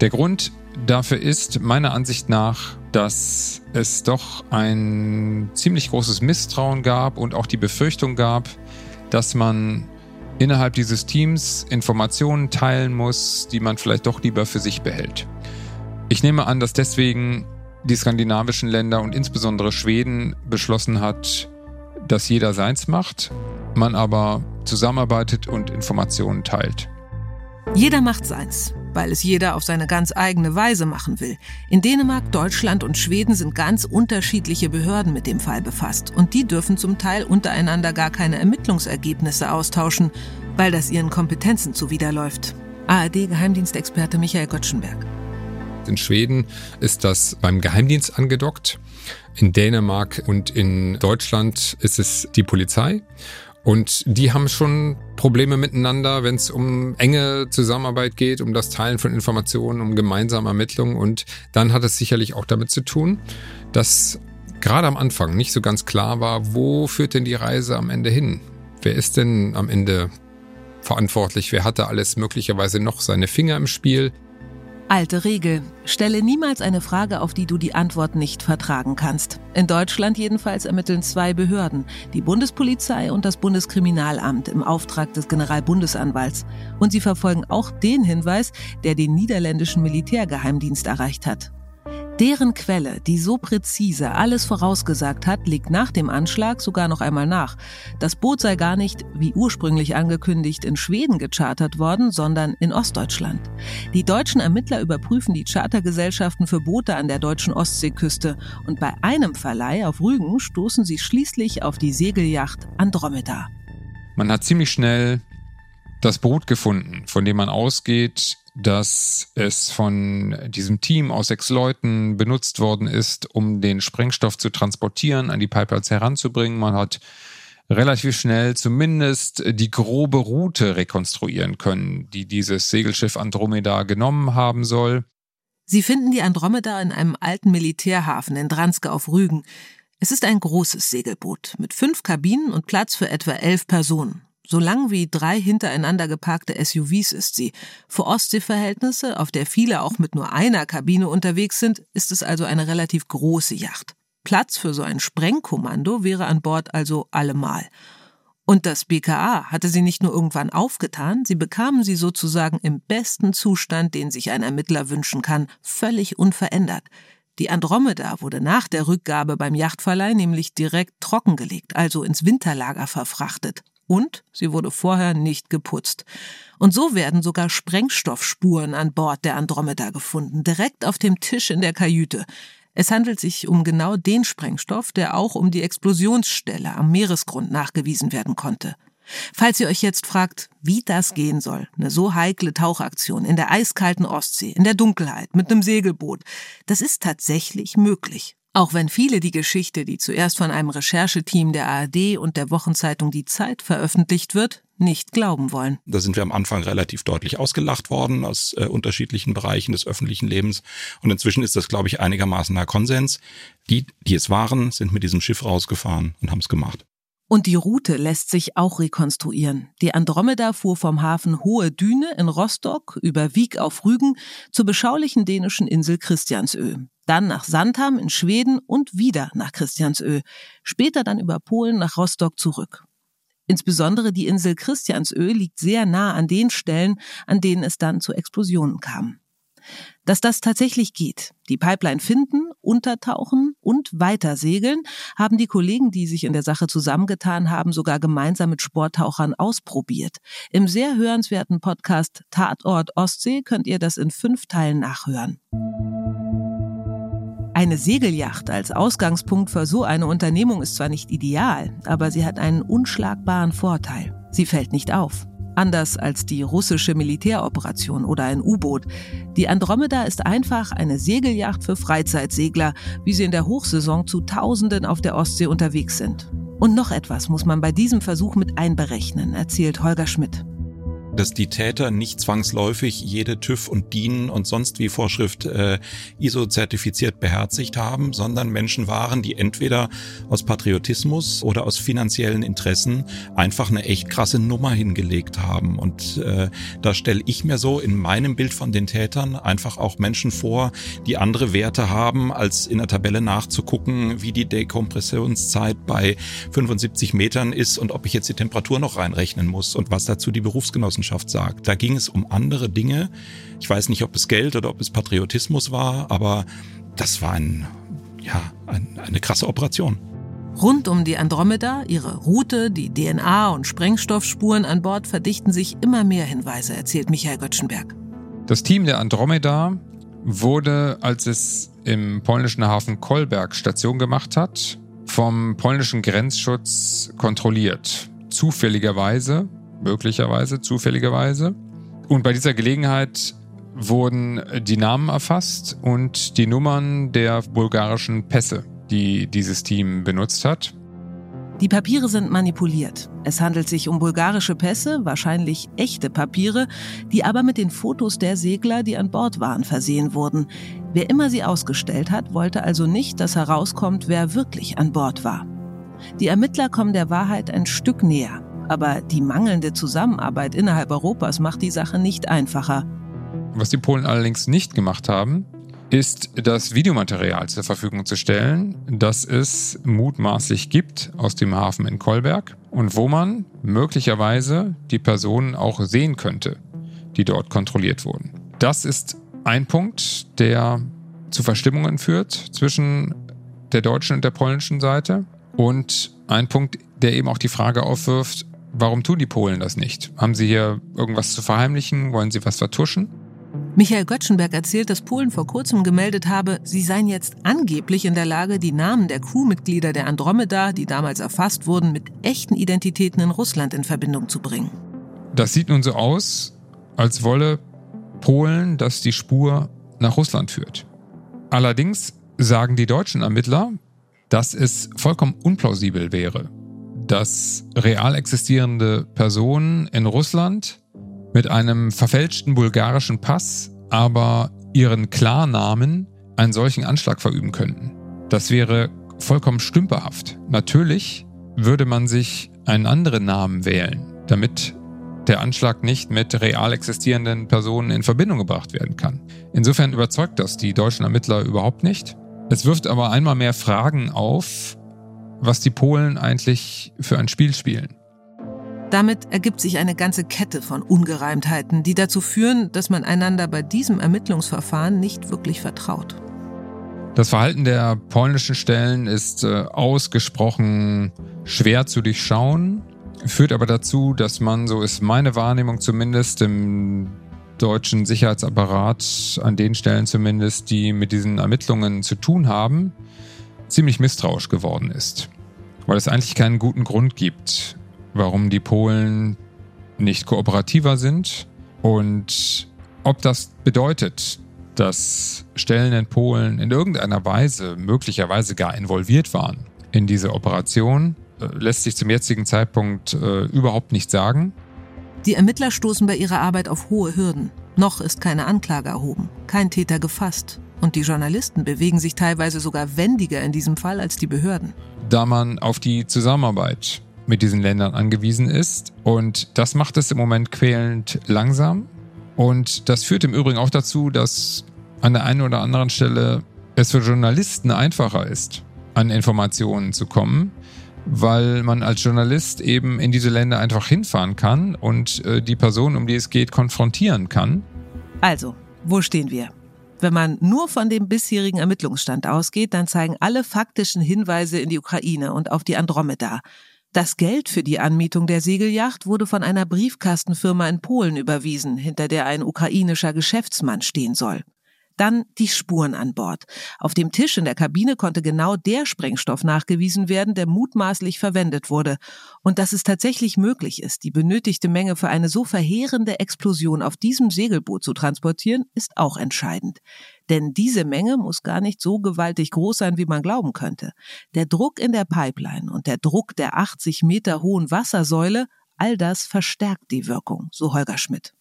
der Grund dafür ist meiner Ansicht nach, dass es doch ein ziemlich großes Misstrauen gab und auch die Befürchtung gab, dass man innerhalb dieses Teams Informationen teilen muss, die man vielleicht doch lieber für sich behält. Ich nehme an, dass deswegen die skandinavischen Länder und insbesondere Schweden beschlossen hat, dass jeder seins macht, man aber zusammenarbeitet und Informationen teilt.
Jeder macht seins, weil es jeder auf seine ganz eigene Weise machen will. In Dänemark, Deutschland und Schweden sind ganz unterschiedliche Behörden mit dem Fall befasst und die dürfen zum Teil untereinander gar keine Ermittlungsergebnisse austauschen, weil das ihren Kompetenzen zuwiderläuft. ARD-Geheimdienstexperte Michael Gottschenberg.
In Schweden ist das beim Geheimdienst angedockt. In Dänemark und in Deutschland ist es die Polizei. Und die haben schon Probleme miteinander, wenn es um enge Zusammenarbeit geht, um das Teilen von Informationen, um gemeinsame Ermittlungen. Und dann hat es sicherlich auch damit zu tun, dass gerade am Anfang nicht so ganz klar war, wo führt denn die Reise am Ende hin? Wer ist denn am Ende verantwortlich? Wer hatte alles möglicherweise noch seine Finger im Spiel?
Alte Regel. Stelle niemals eine Frage, auf die du die Antwort nicht vertragen kannst. In Deutschland jedenfalls ermitteln zwei Behörden, die Bundespolizei und das Bundeskriminalamt im Auftrag des Generalbundesanwalts. Und sie verfolgen auch den Hinweis, der den niederländischen Militärgeheimdienst erreicht hat. Deren Quelle, die so präzise alles vorausgesagt hat, liegt nach dem Anschlag sogar noch einmal nach. Das Boot sei gar nicht, wie ursprünglich angekündigt, in Schweden gechartert worden, sondern in Ostdeutschland. Die deutschen Ermittler überprüfen die Chartergesellschaften für Boote an der deutschen Ostseeküste und bei einem Verleih auf Rügen stoßen sie schließlich auf die Segelyacht Andromeda.
Man hat ziemlich schnell das Boot gefunden, von dem man ausgeht, dass es von diesem Team aus sechs Leuten benutzt worden ist, um den Sprengstoff zu transportieren, an die Pipelines heranzubringen. Man hat relativ schnell zumindest die grobe Route rekonstruieren können, die dieses Segelschiff Andromeda genommen haben soll.
Sie finden die Andromeda in einem alten Militärhafen in Dranske auf Rügen. Es ist ein großes Segelboot mit fünf Kabinen und Platz für etwa elf Personen. So lang wie drei hintereinander geparkte SUVs ist sie. Für Ostseeverhältnisse, auf der viele auch mit nur einer Kabine unterwegs sind, ist es also eine relativ große Yacht. Platz für so ein Sprengkommando wäre an Bord also allemal. Und das BKA hatte sie nicht nur irgendwann aufgetan, sie bekamen sie sozusagen im besten Zustand, den sich ein Ermittler wünschen kann, völlig unverändert. Die Andromeda wurde nach der Rückgabe beim Yachtverleih nämlich direkt trockengelegt, also ins Winterlager verfrachtet. Und sie wurde vorher nicht geputzt. Und so werden sogar Sprengstoffspuren an Bord der Andromeda gefunden, direkt auf dem Tisch in der Kajüte. Es handelt sich um genau den Sprengstoff, der auch um die Explosionsstelle am Meeresgrund nachgewiesen werden konnte. Falls ihr euch jetzt fragt, wie das gehen soll, eine so heikle Tauchaktion in der eiskalten Ostsee, in der Dunkelheit, mit einem Segelboot, das ist tatsächlich möglich. Auch wenn viele die Geschichte, die zuerst von einem Rechercheteam der ARD und der Wochenzeitung Die Zeit veröffentlicht wird, nicht glauben wollen.
Da sind wir am Anfang relativ deutlich ausgelacht worden aus äh, unterschiedlichen Bereichen des öffentlichen Lebens. Und inzwischen ist das, glaube ich, einigermaßen ein Konsens. Die, die es waren, sind mit diesem Schiff rausgefahren und haben es gemacht.
Und die Route lässt sich auch rekonstruieren. Die Andromeda fuhr vom Hafen Hohe Düne in Rostock über Wieg auf Rügen zur beschaulichen dänischen Insel Christiansö. Dann nach Sandham in Schweden und wieder nach Christiansö. Später dann über Polen nach Rostock zurück. Insbesondere die Insel Christiansö liegt sehr nah an den Stellen, an denen es dann zu Explosionen kam. Dass das tatsächlich geht, die Pipeline finden, untertauchen und weiter segeln, haben die Kollegen, die sich in der Sache zusammengetan haben, sogar gemeinsam mit Sporttauchern ausprobiert. Im sehr hörenswerten Podcast Tatort Ostsee könnt ihr das in fünf Teilen nachhören. Eine Segelyacht als Ausgangspunkt für so eine Unternehmung ist zwar nicht ideal, aber sie hat einen unschlagbaren Vorteil. Sie fällt nicht auf. Anders als die russische Militäroperation oder ein U-Boot. Die Andromeda ist einfach eine Segelyacht für Freizeitsegler, wie sie in der Hochsaison zu Tausenden auf der Ostsee unterwegs sind. Und noch etwas muss man bei diesem Versuch mit einberechnen, erzählt Holger Schmidt
dass die Täter nicht zwangsläufig jede TÜV und DIN und sonst wie Vorschrift äh, ISO-zertifiziert beherzigt haben, sondern Menschen waren, die entweder aus Patriotismus oder aus finanziellen Interessen einfach eine echt krasse Nummer hingelegt haben. Und äh, da stelle ich mir so in meinem Bild von den Tätern einfach auch Menschen vor, die andere Werte haben, als in der Tabelle nachzugucken, wie die Dekompressionszeit bei 75 Metern ist und ob ich jetzt die Temperatur noch reinrechnen muss und was dazu die Berufsgenossenschaft Wissenschaft sagt. Da ging es um andere Dinge. Ich weiß nicht, ob es Geld oder ob es Patriotismus war, aber das war ein, ja, ein, eine krasse Operation.
Rund um die Andromeda, ihre Route, die DNA- und Sprengstoffspuren an Bord verdichten sich immer mehr Hinweise, erzählt Michael Göttschenberg.
Das Team der Andromeda wurde, als es im polnischen Hafen Kolberg Station gemacht hat, vom polnischen Grenzschutz kontrolliert. Zufälligerweise möglicherweise, zufälligerweise. Und bei dieser Gelegenheit wurden die Namen erfasst und die Nummern der bulgarischen Pässe, die dieses Team benutzt hat.
Die Papiere sind manipuliert. Es handelt sich um bulgarische Pässe, wahrscheinlich echte Papiere, die aber mit den Fotos der Segler, die an Bord waren, versehen wurden. Wer immer sie ausgestellt hat, wollte also nicht, dass herauskommt, wer wirklich an Bord war. Die Ermittler kommen der Wahrheit ein Stück näher. Aber die mangelnde Zusammenarbeit innerhalb Europas macht die Sache nicht einfacher.
Was die Polen allerdings nicht gemacht haben, ist das Videomaterial zur Verfügung zu stellen, das es mutmaßlich gibt aus dem Hafen in Kolberg und wo man möglicherweise die Personen auch sehen könnte, die dort kontrolliert wurden. Das ist ein Punkt, der zu Verstimmungen führt zwischen der deutschen und der polnischen Seite und ein Punkt, der eben auch die Frage aufwirft, Warum tun die Polen das nicht? Haben sie hier irgendwas zu verheimlichen? Wollen sie was vertuschen?
Michael Göttschenberg erzählt, dass Polen vor kurzem gemeldet habe, sie seien jetzt angeblich in der Lage, die Namen der Crewmitglieder der Andromeda, die damals erfasst wurden, mit echten Identitäten in Russland in Verbindung zu bringen.
Das sieht nun so aus, als wolle Polen, dass die Spur nach Russland führt. Allerdings sagen die deutschen Ermittler, dass es vollkommen unplausibel wäre, dass real existierende Personen in Russland mit einem verfälschten bulgarischen Pass aber ihren Klarnamen einen solchen Anschlag verüben könnten. Das wäre vollkommen stümperhaft. Natürlich würde man sich einen anderen Namen wählen, damit der Anschlag nicht mit real existierenden Personen in Verbindung gebracht werden kann. Insofern überzeugt das die deutschen Ermittler überhaupt nicht. Es wirft aber einmal mehr Fragen auf, was die Polen eigentlich für ein Spiel spielen.
Damit ergibt sich eine ganze Kette von Ungereimtheiten, die dazu führen, dass man einander bei diesem Ermittlungsverfahren nicht wirklich vertraut.
Das Verhalten der polnischen Stellen ist äh, ausgesprochen schwer zu durchschauen, führt aber dazu, dass man, so ist meine Wahrnehmung zumindest, im deutschen Sicherheitsapparat, an den Stellen zumindest, die mit diesen Ermittlungen zu tun haben, ziemlich misstrauisch geworden ist. Weil es eigentlich keinen guten Grund gibt, warum die Polen nicht kooperativer sind und ob das bedeutet, dass Stellen in Polen in irgendeiner Weise, möglicherweise gar involviert waren in diese Operation, äh, lässt sich zum jetzigen Zeitpunkt äh, überhaupt nicht sagen.
Die Ermittler stoßen bei ihrer Arbeit auf hohe Hürden. Noch ist keine Anklage erhoben, kein Täter gefasst. Und die Journalisten bewegen sich teilweise sogar wendiger in diesem Fall als die Behörden.
Da man auf die Zusammenarbeit mit diesen Ländern angewiesen ist. Und das macht es im Moment quälend langsam. Und das führt im Übrigen auch dazu, dass an der einen oder anderen Stelle es für Journalisten einfacher ist, an Informationen zu kommen, weil man als Journalist eben in diese Länder einfach hinfahren kann und äh, die Person, um die es geht, konfrontieren kann.
Also, wo stehen wir? Wenn man nur von dem bisherigen Ermittlungsstand ausgeht, dann zeigen alle faktischen Hinweise in die Ukraine und auf die Andromeda. Das Geld für die Anmietung der Segelyacht wurde von einer Briefkastenfirma in Polen überwiesen, hinter der ein ukrainischer Geschäftsmann stehen soll. Dann die Spuren an Bord. Auf dem Tisch in der Kabine konnte genau der Sprengstoff nachgewiesen werden, der mutmaßlich verwendet wurde. Und dass es tatsächlich möglich ist, die benötigte Menge für eine so verheerende Explosion auf diesem Segelboot zu transportieren, ist auch entscheidend. Denn diese Menge muss gar nicht so gewaltig groß sein, wie man glauben könnte. Der Druck in der Pipeline und der Druck der 80 Meter hohen Wassersäule, all das verstärkt die Wirkung, so Holger Schmidt.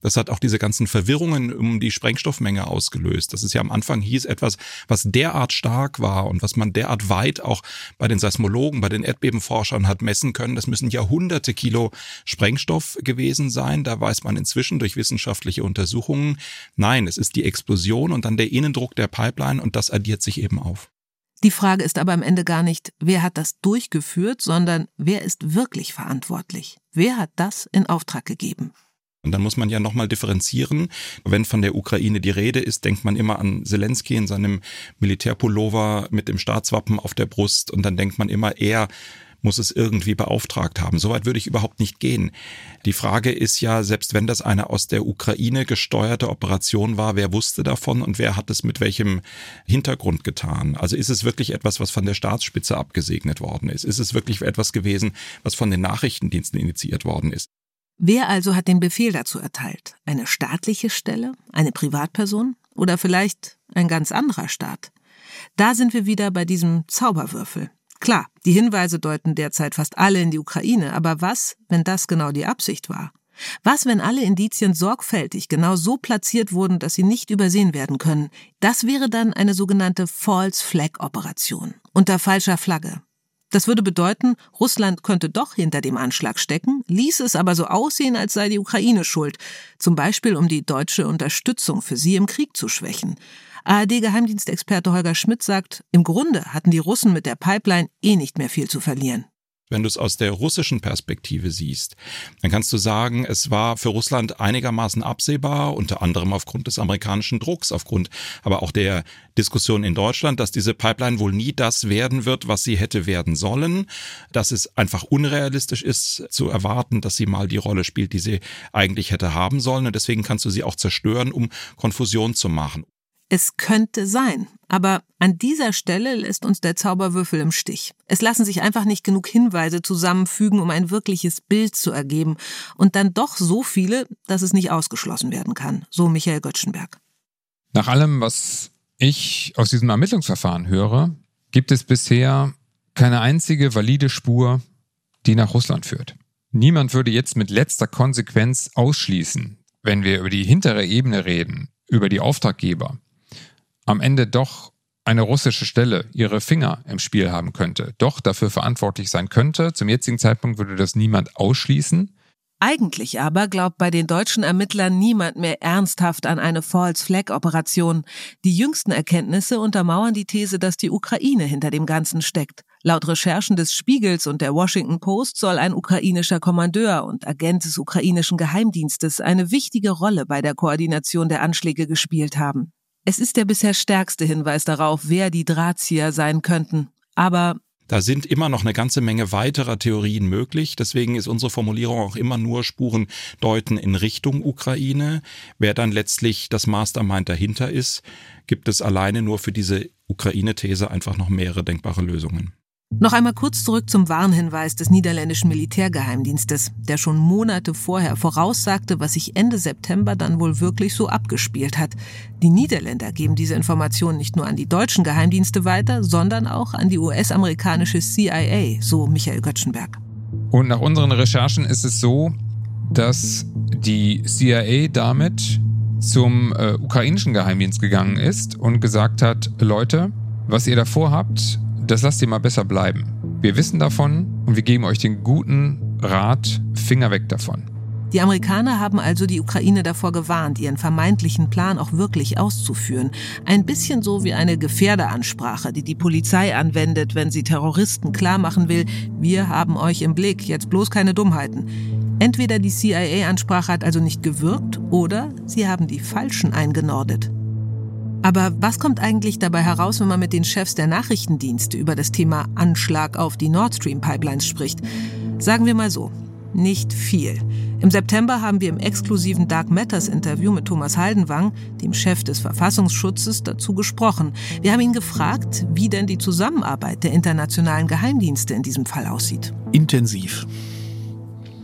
Das hat auch diese ganzen Verwirrungen um die Sprengstoffmenge ausgelöst. Das ist ja am Anfang hieß etwas, was derart stark war und was man derart weit auch bei den Seismologen, bei den Erdbebenforschern hat messen können. Das müssen ja hunderte Kilo Sprengstoff gewesen sein. Da weiß man inzwischen durch wissenschaftliche Untersuchungen, nein, es ist die Explosion und dann der Innendruck der Pipeline und das addiert sich eben auf.
Die Frage ist aber am Ende gar nicht, wer hat das durchgeführt, sondern wer ist wirklich verantwortlich? Wer hat das in Auftrag gegeben?
Und dann muss man ja nochmal differenzieren. Wenn von der Ukraine die Rede ist, denkt man immer an Zelensky in seinem Militärpullover mit dem Staatswappen auf der Brust und dann denkt man immer, er muss es irgendwie beauftragt haben. Soweit würde ich überhaupt nicht gehen. Die Frage ist ja, selbst wenn das eine aus der Ukraine gesteuerte Operation war, wer wusste davon und wer hat es mit welchem Hintergrund getan? Also ist es wirklich etwas, was von der Staatsspitze abgesegnet worden ist? Ist es wirklich etwas gewesen, was von den Nachrichtendiensten initiiert worden ist?
Wer also hat den Befehl dazu erteilt? Eine staatliche Stelle? Eine Privatperson? Oder vielleicht ein ganz anderer Staat? Da sind wir wieder bei diesem Zauberwürfel. Klar, die Hinweise deuten derzeit fast alle in die Ukraine, aber was, wenn das genau die Absicht war? Was, wenn alle Indizien sorgfältig genau so platziert wurden, dass sie nicht übersehen werden können? Das wäre dann eine sogenannte False Flag Operation unter falscher Flagge. Das würde bedeuten, Russland könnte doch hinter dem Anschlag stecken, ließ es aber so aussehen, als sei die Ukraine schuld, zum Beispiel um die deutsche Unterstützung für sie im Krieg zu schwächen. ARD-Geheimdienstexperte Holger Schmidt sagt, im Grunde hatten die Russen mit der Pipeline eh nicht mehr viel zu verlieren.
Wenn du es aus der russischen Perspektive siehst, dann kannst du sagen, es war für Russland einigermaßen absehbar, unter anderem aufgrund des amerikanischen Drucks, aufgrund aber auch der Diskussion in Deutschland, dass diese Pipeline wohl nie das werden wird, was sie hätte werden sollen, dass es einfach unrealistisch ist zu erwarten, dass sie mal die Rolle spielt, die sie eigentlich hätte haben sollen. Und deswegen kannst du sie auch zerstören, um Konfusion zu machen.
Es könnte sein, aber an dieser Stelle lässt uns der Zauberwürfel im Stich. Es lassen sich einfach nicht genug Hinweise zusammenfügen, um ein wirkliches Bild zu ergeben, und dann doch so viele, dass es nicht ausgeschlossen werden kann, so Michael Göttschenberg.
Nach allem, was ich aus diesem Ermittlungsverfahren höre, gibt es bisher keine einzige valide Spur, die nach Russland führt. Niemand würde jetzt mit letzter Konsequenz ausschließen, wenn wir über die hintere Ebene reden, über die Auftraggeber, am Ende doch eine russische Stelle ihre Finger im Spiel haben könnte, doch dafür verantwortlich sein könnte. Zum jetzigen Zeitpunkt würde das niemand ausschließen.
Eigentlich aber glaubt bei den deutschen Ermittlern niemand mehr ernsthaft an eine False Flag Operation. Die jüngsten Erkenntnisse untermauern die These, dass die Ukraine hinter dem Ganzen steckt. Laut Recherchen des Spiegels und der Washington Post soll ein ukrainischer Kommandeur und Agent des ukrainischen Geheimdienstes eine wichtige Rolle bei der Koordination der Anschläge gespielt haben. Es ist der bisher stärkste Hinweis darauf, wer die Drahtzieher sein könnten. Aber
Da sind immer noch eine ganze Menge weiterer Theorien möglich. Deswegen ist unsere Formulierung auch immer nur Spuren deuten in Richtung Ukraine. Wer dann letztlich das Mastermind dahinter ist, gibt es alleine nur für diese Ukraine-These einfach noch mehrere denkbare Lösungen.
Noch einmal kurz zurück zum Warnhinweis des niederländischen Militärgeheimdienstes, der schon Monate vorher voraussagte, was sich Ende September dann wohl wirklich so abgespielt hat. Die Niederländer geben diese Informationen nicht nur an die deutschen Geheimdienste weiter, sondern auch an die US-amerikanische CIA, so Michael Göttschenberg.
Und nach unseren Recherchen ist es so, dass die CIA damit zum äh, ukrainischen Geheimdienst gegangen ist und gesagt hat, Leute, was ihr davor habt, das lasst ihr mal besser bleiben. Wir wissen davon und wir geben euch den guten Rat, Finger weg davon.
Die Amerikaner haben also die Ukraine davor gewarnt, ihren vermeintlichen Plan auch wirklich auszuführen. Ein bisschen so wie eine Gefährderansprache, die die Polizei anwendet, wenn sie Terroristen klarmachen will, wir haben euch im Blick, jetzt bloß keine Dummheiten. Entweder die CIA-Ansprache hat also nicht gewirkt oder sie haben die Falschen eingenordet. Aber was kommt eigentlich dabei heraus, wenn man mit den Chefs der Nachrichtendienste über das Thema Anschlag auf die Nord Stream Pipelines spricht? Sagen wir mal so, nicht viel. Im September haben wir im exklusiven Dark Matters Interview mit Thomas Haldenwang, dem Chef des Verfassungsschutzes, dazu gesprochen. Wir haben ihn gefragt, wie denn die Zusammenarbeit der internationalen Geheimdienste in diesem Fall aussieht.
Intensiv.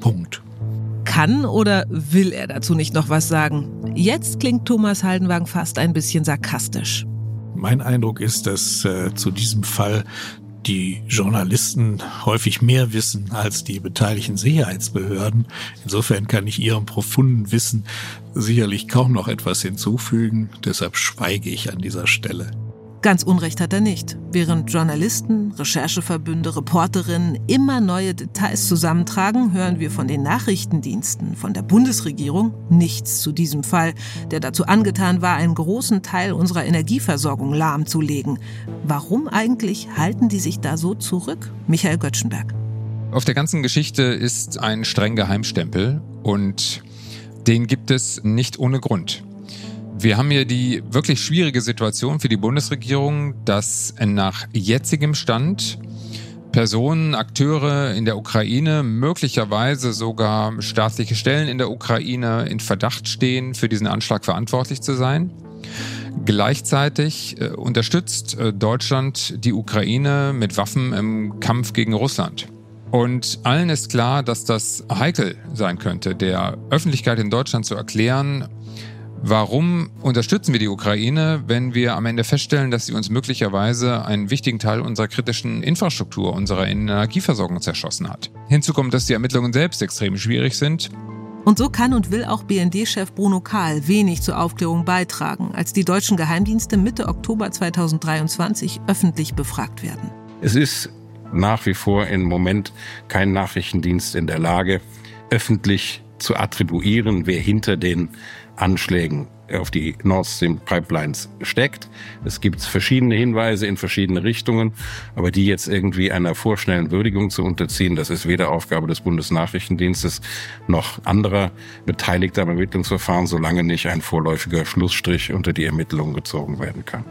Punkt.
Kann oder will er dazu nicht noch was sagen? Jetzt klingt Thomas Haldenwang fast ein bisschen sarkastisch.
Mein Eindruck ist, dass äh, zu diesem Fall die Journalisten häufig mehr wissen als die beteiligten Sicherheitsbehörden. Insofern kann ich ihrem profunden Wissen sicherlich kaum noch etwas hinzufügen. Deshalb schweige ich an dieser Stelle.
Ganz Unrecht hat er nicht. Während Journalisten, Rechercheverbünde, Reporterinnen immer neue Details zusammentragen, hören wir von den Nachrichtendiensten, von der Bundesregierung nichts zu diesem Fall, der dazu angetan war, einen großen Teil unserer Energieversorgung lahmzulegen. Warum eigentlich halten die sich da so zurück? Michael Göttschenberg.
Auf der ganzen Geschichte ist ein streng Geheimstempel und den gibt es nicht ohne Grund. Wir haben hier die wirklich schwierige Situation für die Bundesregierung, dass nach jetzigem Stand Personen, Akteure in der Ukraine, möglicherweise sogar staatliche Stellen in der Ukraine in Verdacht stehen, für diesen Anschlag verantwortlich zu sein. Gleichzeitig äh, unterstützt äh, Deutschland die Ukraine mit Waffen im Kampf gegen Russland. Und allen ist klar, dass das heikel sein könnte, der Öffentlichkeit in Deutschland zu erklären, Warum unterstützen wir die Ukraine, wenn wir am Ende feststellen, dass sie uns möglicherweise einen wichtigen Teil unserer kritischen Infrastruktur, unserer Energieversorgung zerschossen hat? Hinzu kommt, dass die Ermittlungen selbst extrem schwierig sind.
Und so kann und will auch BND-Chef Bruno Kahl wenig zur Aufklärung beitragen, als die deutschen Geheimdienste Mitte Oktober 2023 öffentlich befragt werden.
Es ist nach wie vor im Moment kein Nachrichtendienst in der Lage, öffentlich zu attribuieren, wer hinter den Anschlägen auf die Nord Stream Pipelines steckt. Es gibt verschiedene Hinweise in verschiedene Richtungen, aber die jetzt irgendwie einer vorschnellen Würdigung zu unterziehen, das ist weder Aufgabe des Bundesnachrichtendienstes noch anderer Beteiligter am Ermittlungsverfahren, solange nicht ein vorläufiger Schlussstrich unter die Ermittlungen gezogen werden kann.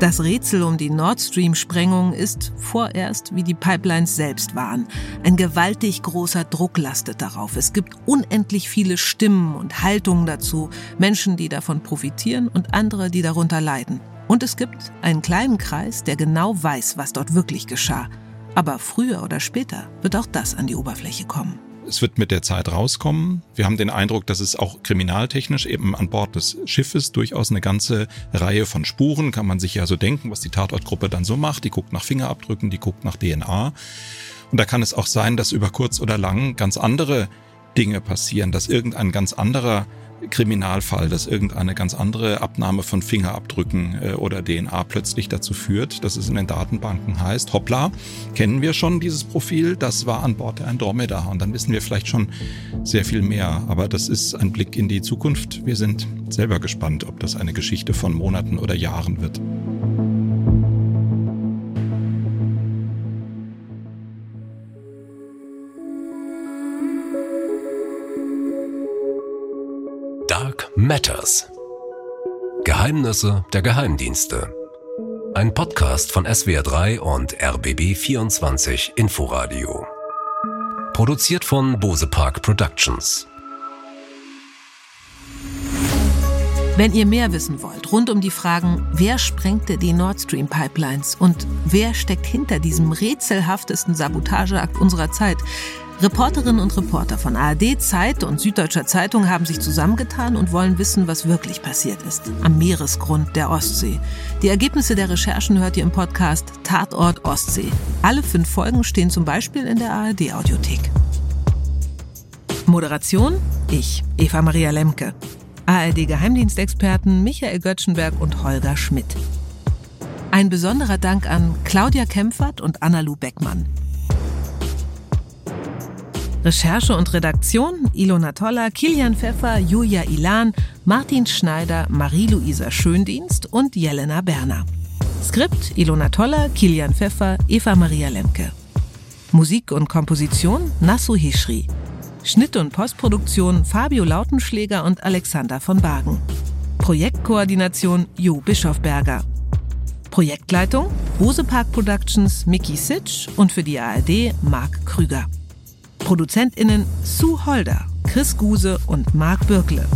Das Rätsel um die Nord Stream-Sprengung ist vorerst, wie die Pipelines selbst waren. Ein gewaltig großer Druck lastet darauf. Es gibt unendlich viele Stimmen und Haltungen dazu, Menschen, die davon profitieren und andere, die darunter leiden. Und es gibt einen kleinen Kreis, der genau weiß, was dort wirklich geschah. Aber früher oder später wird auch das an die Oberfläche kommen.
Es wird mit der Zeit rauskommen. Wir haben den Eindruck, dass es auch kriminaltechnisch eben an Bord des Schiffes durchaus eine ganze Reihe von Spuren, kann man sich ja so denken, was die Tatortgruppe dann so macht. Die guckt nach Fingerabdrücken, die guckt nach DNA. Und da kann es auch sein, dass über kurz oder lang ganz andere Dinge passieren, dass irgendein ganz anderer Kriminalfall, dass irgendeine ganz andere Abnahme von Fingerabdrücken äh, oder DNA plötzlich dazu führt, dass es in den Datenbanken heißt, hoppla, kennen wir schon dieses Profil, das war an Bord der Andromeda und dann wissen wir vielleicht schon sehr viel mehr. Aber das ist ein Blick in die Zukunft. Wir sind selber gespannt, ob das eine Geschichte von Monaten oder Jahren wird.
Matters. Geheimnisse der Geheimdienste. Ein Podcast von SWR3 und RBB24 Inforadio. Produziert von Bose Park Productions.
Wenn ihr mehr wissen wollt rund um die Fragen, wer sprengte die Nord Stream Pipelines und wer steckt hinter diesem rätselhaftesten Sabotageakt unserer Zeit, Reporterinnen und Reporter von ARD, Zeit und Süddeutscher Zeitung haben sich zusammengetan und wollen wissen, was wirklich passiert ist am Meeresgrund der Ostsee. Die Ergebnisse der Recherchen hört ihr im Podcast Tatort Ostsee. Alle fünf Folgen stehen zum Beispiel in der ARD-Audiothek. Moderation ich, Eva Maria Lemke. ARD-Geheimdienstexperten Michael Göttschenberg und Holger Schmidt. Ein besonderer Dank an Claudia Kempfert und Anna-Lu Beckmann. Recherche und Redaktion Ilona Toller, Kilian Pfeffer, Julia Ilan, Martin Schneider, Marie-Louisa Schöndienst und Jelena Berner. Skript Ilona Toller, Kilian Pfeffer, Eva Maria Lemke. Musik und Komposition Nasu Hischri. Schnitt und Postproduktion Fabio Lautenschläger und Alexander von Bagen. Projektkoordination Jo Bischofberger. Projektleitung Bose Park Productions Mickey Sitsch und für die ARD Marc Krüger. ProduzentInnen Sue Holder, Chris Guse und Marc Birkle.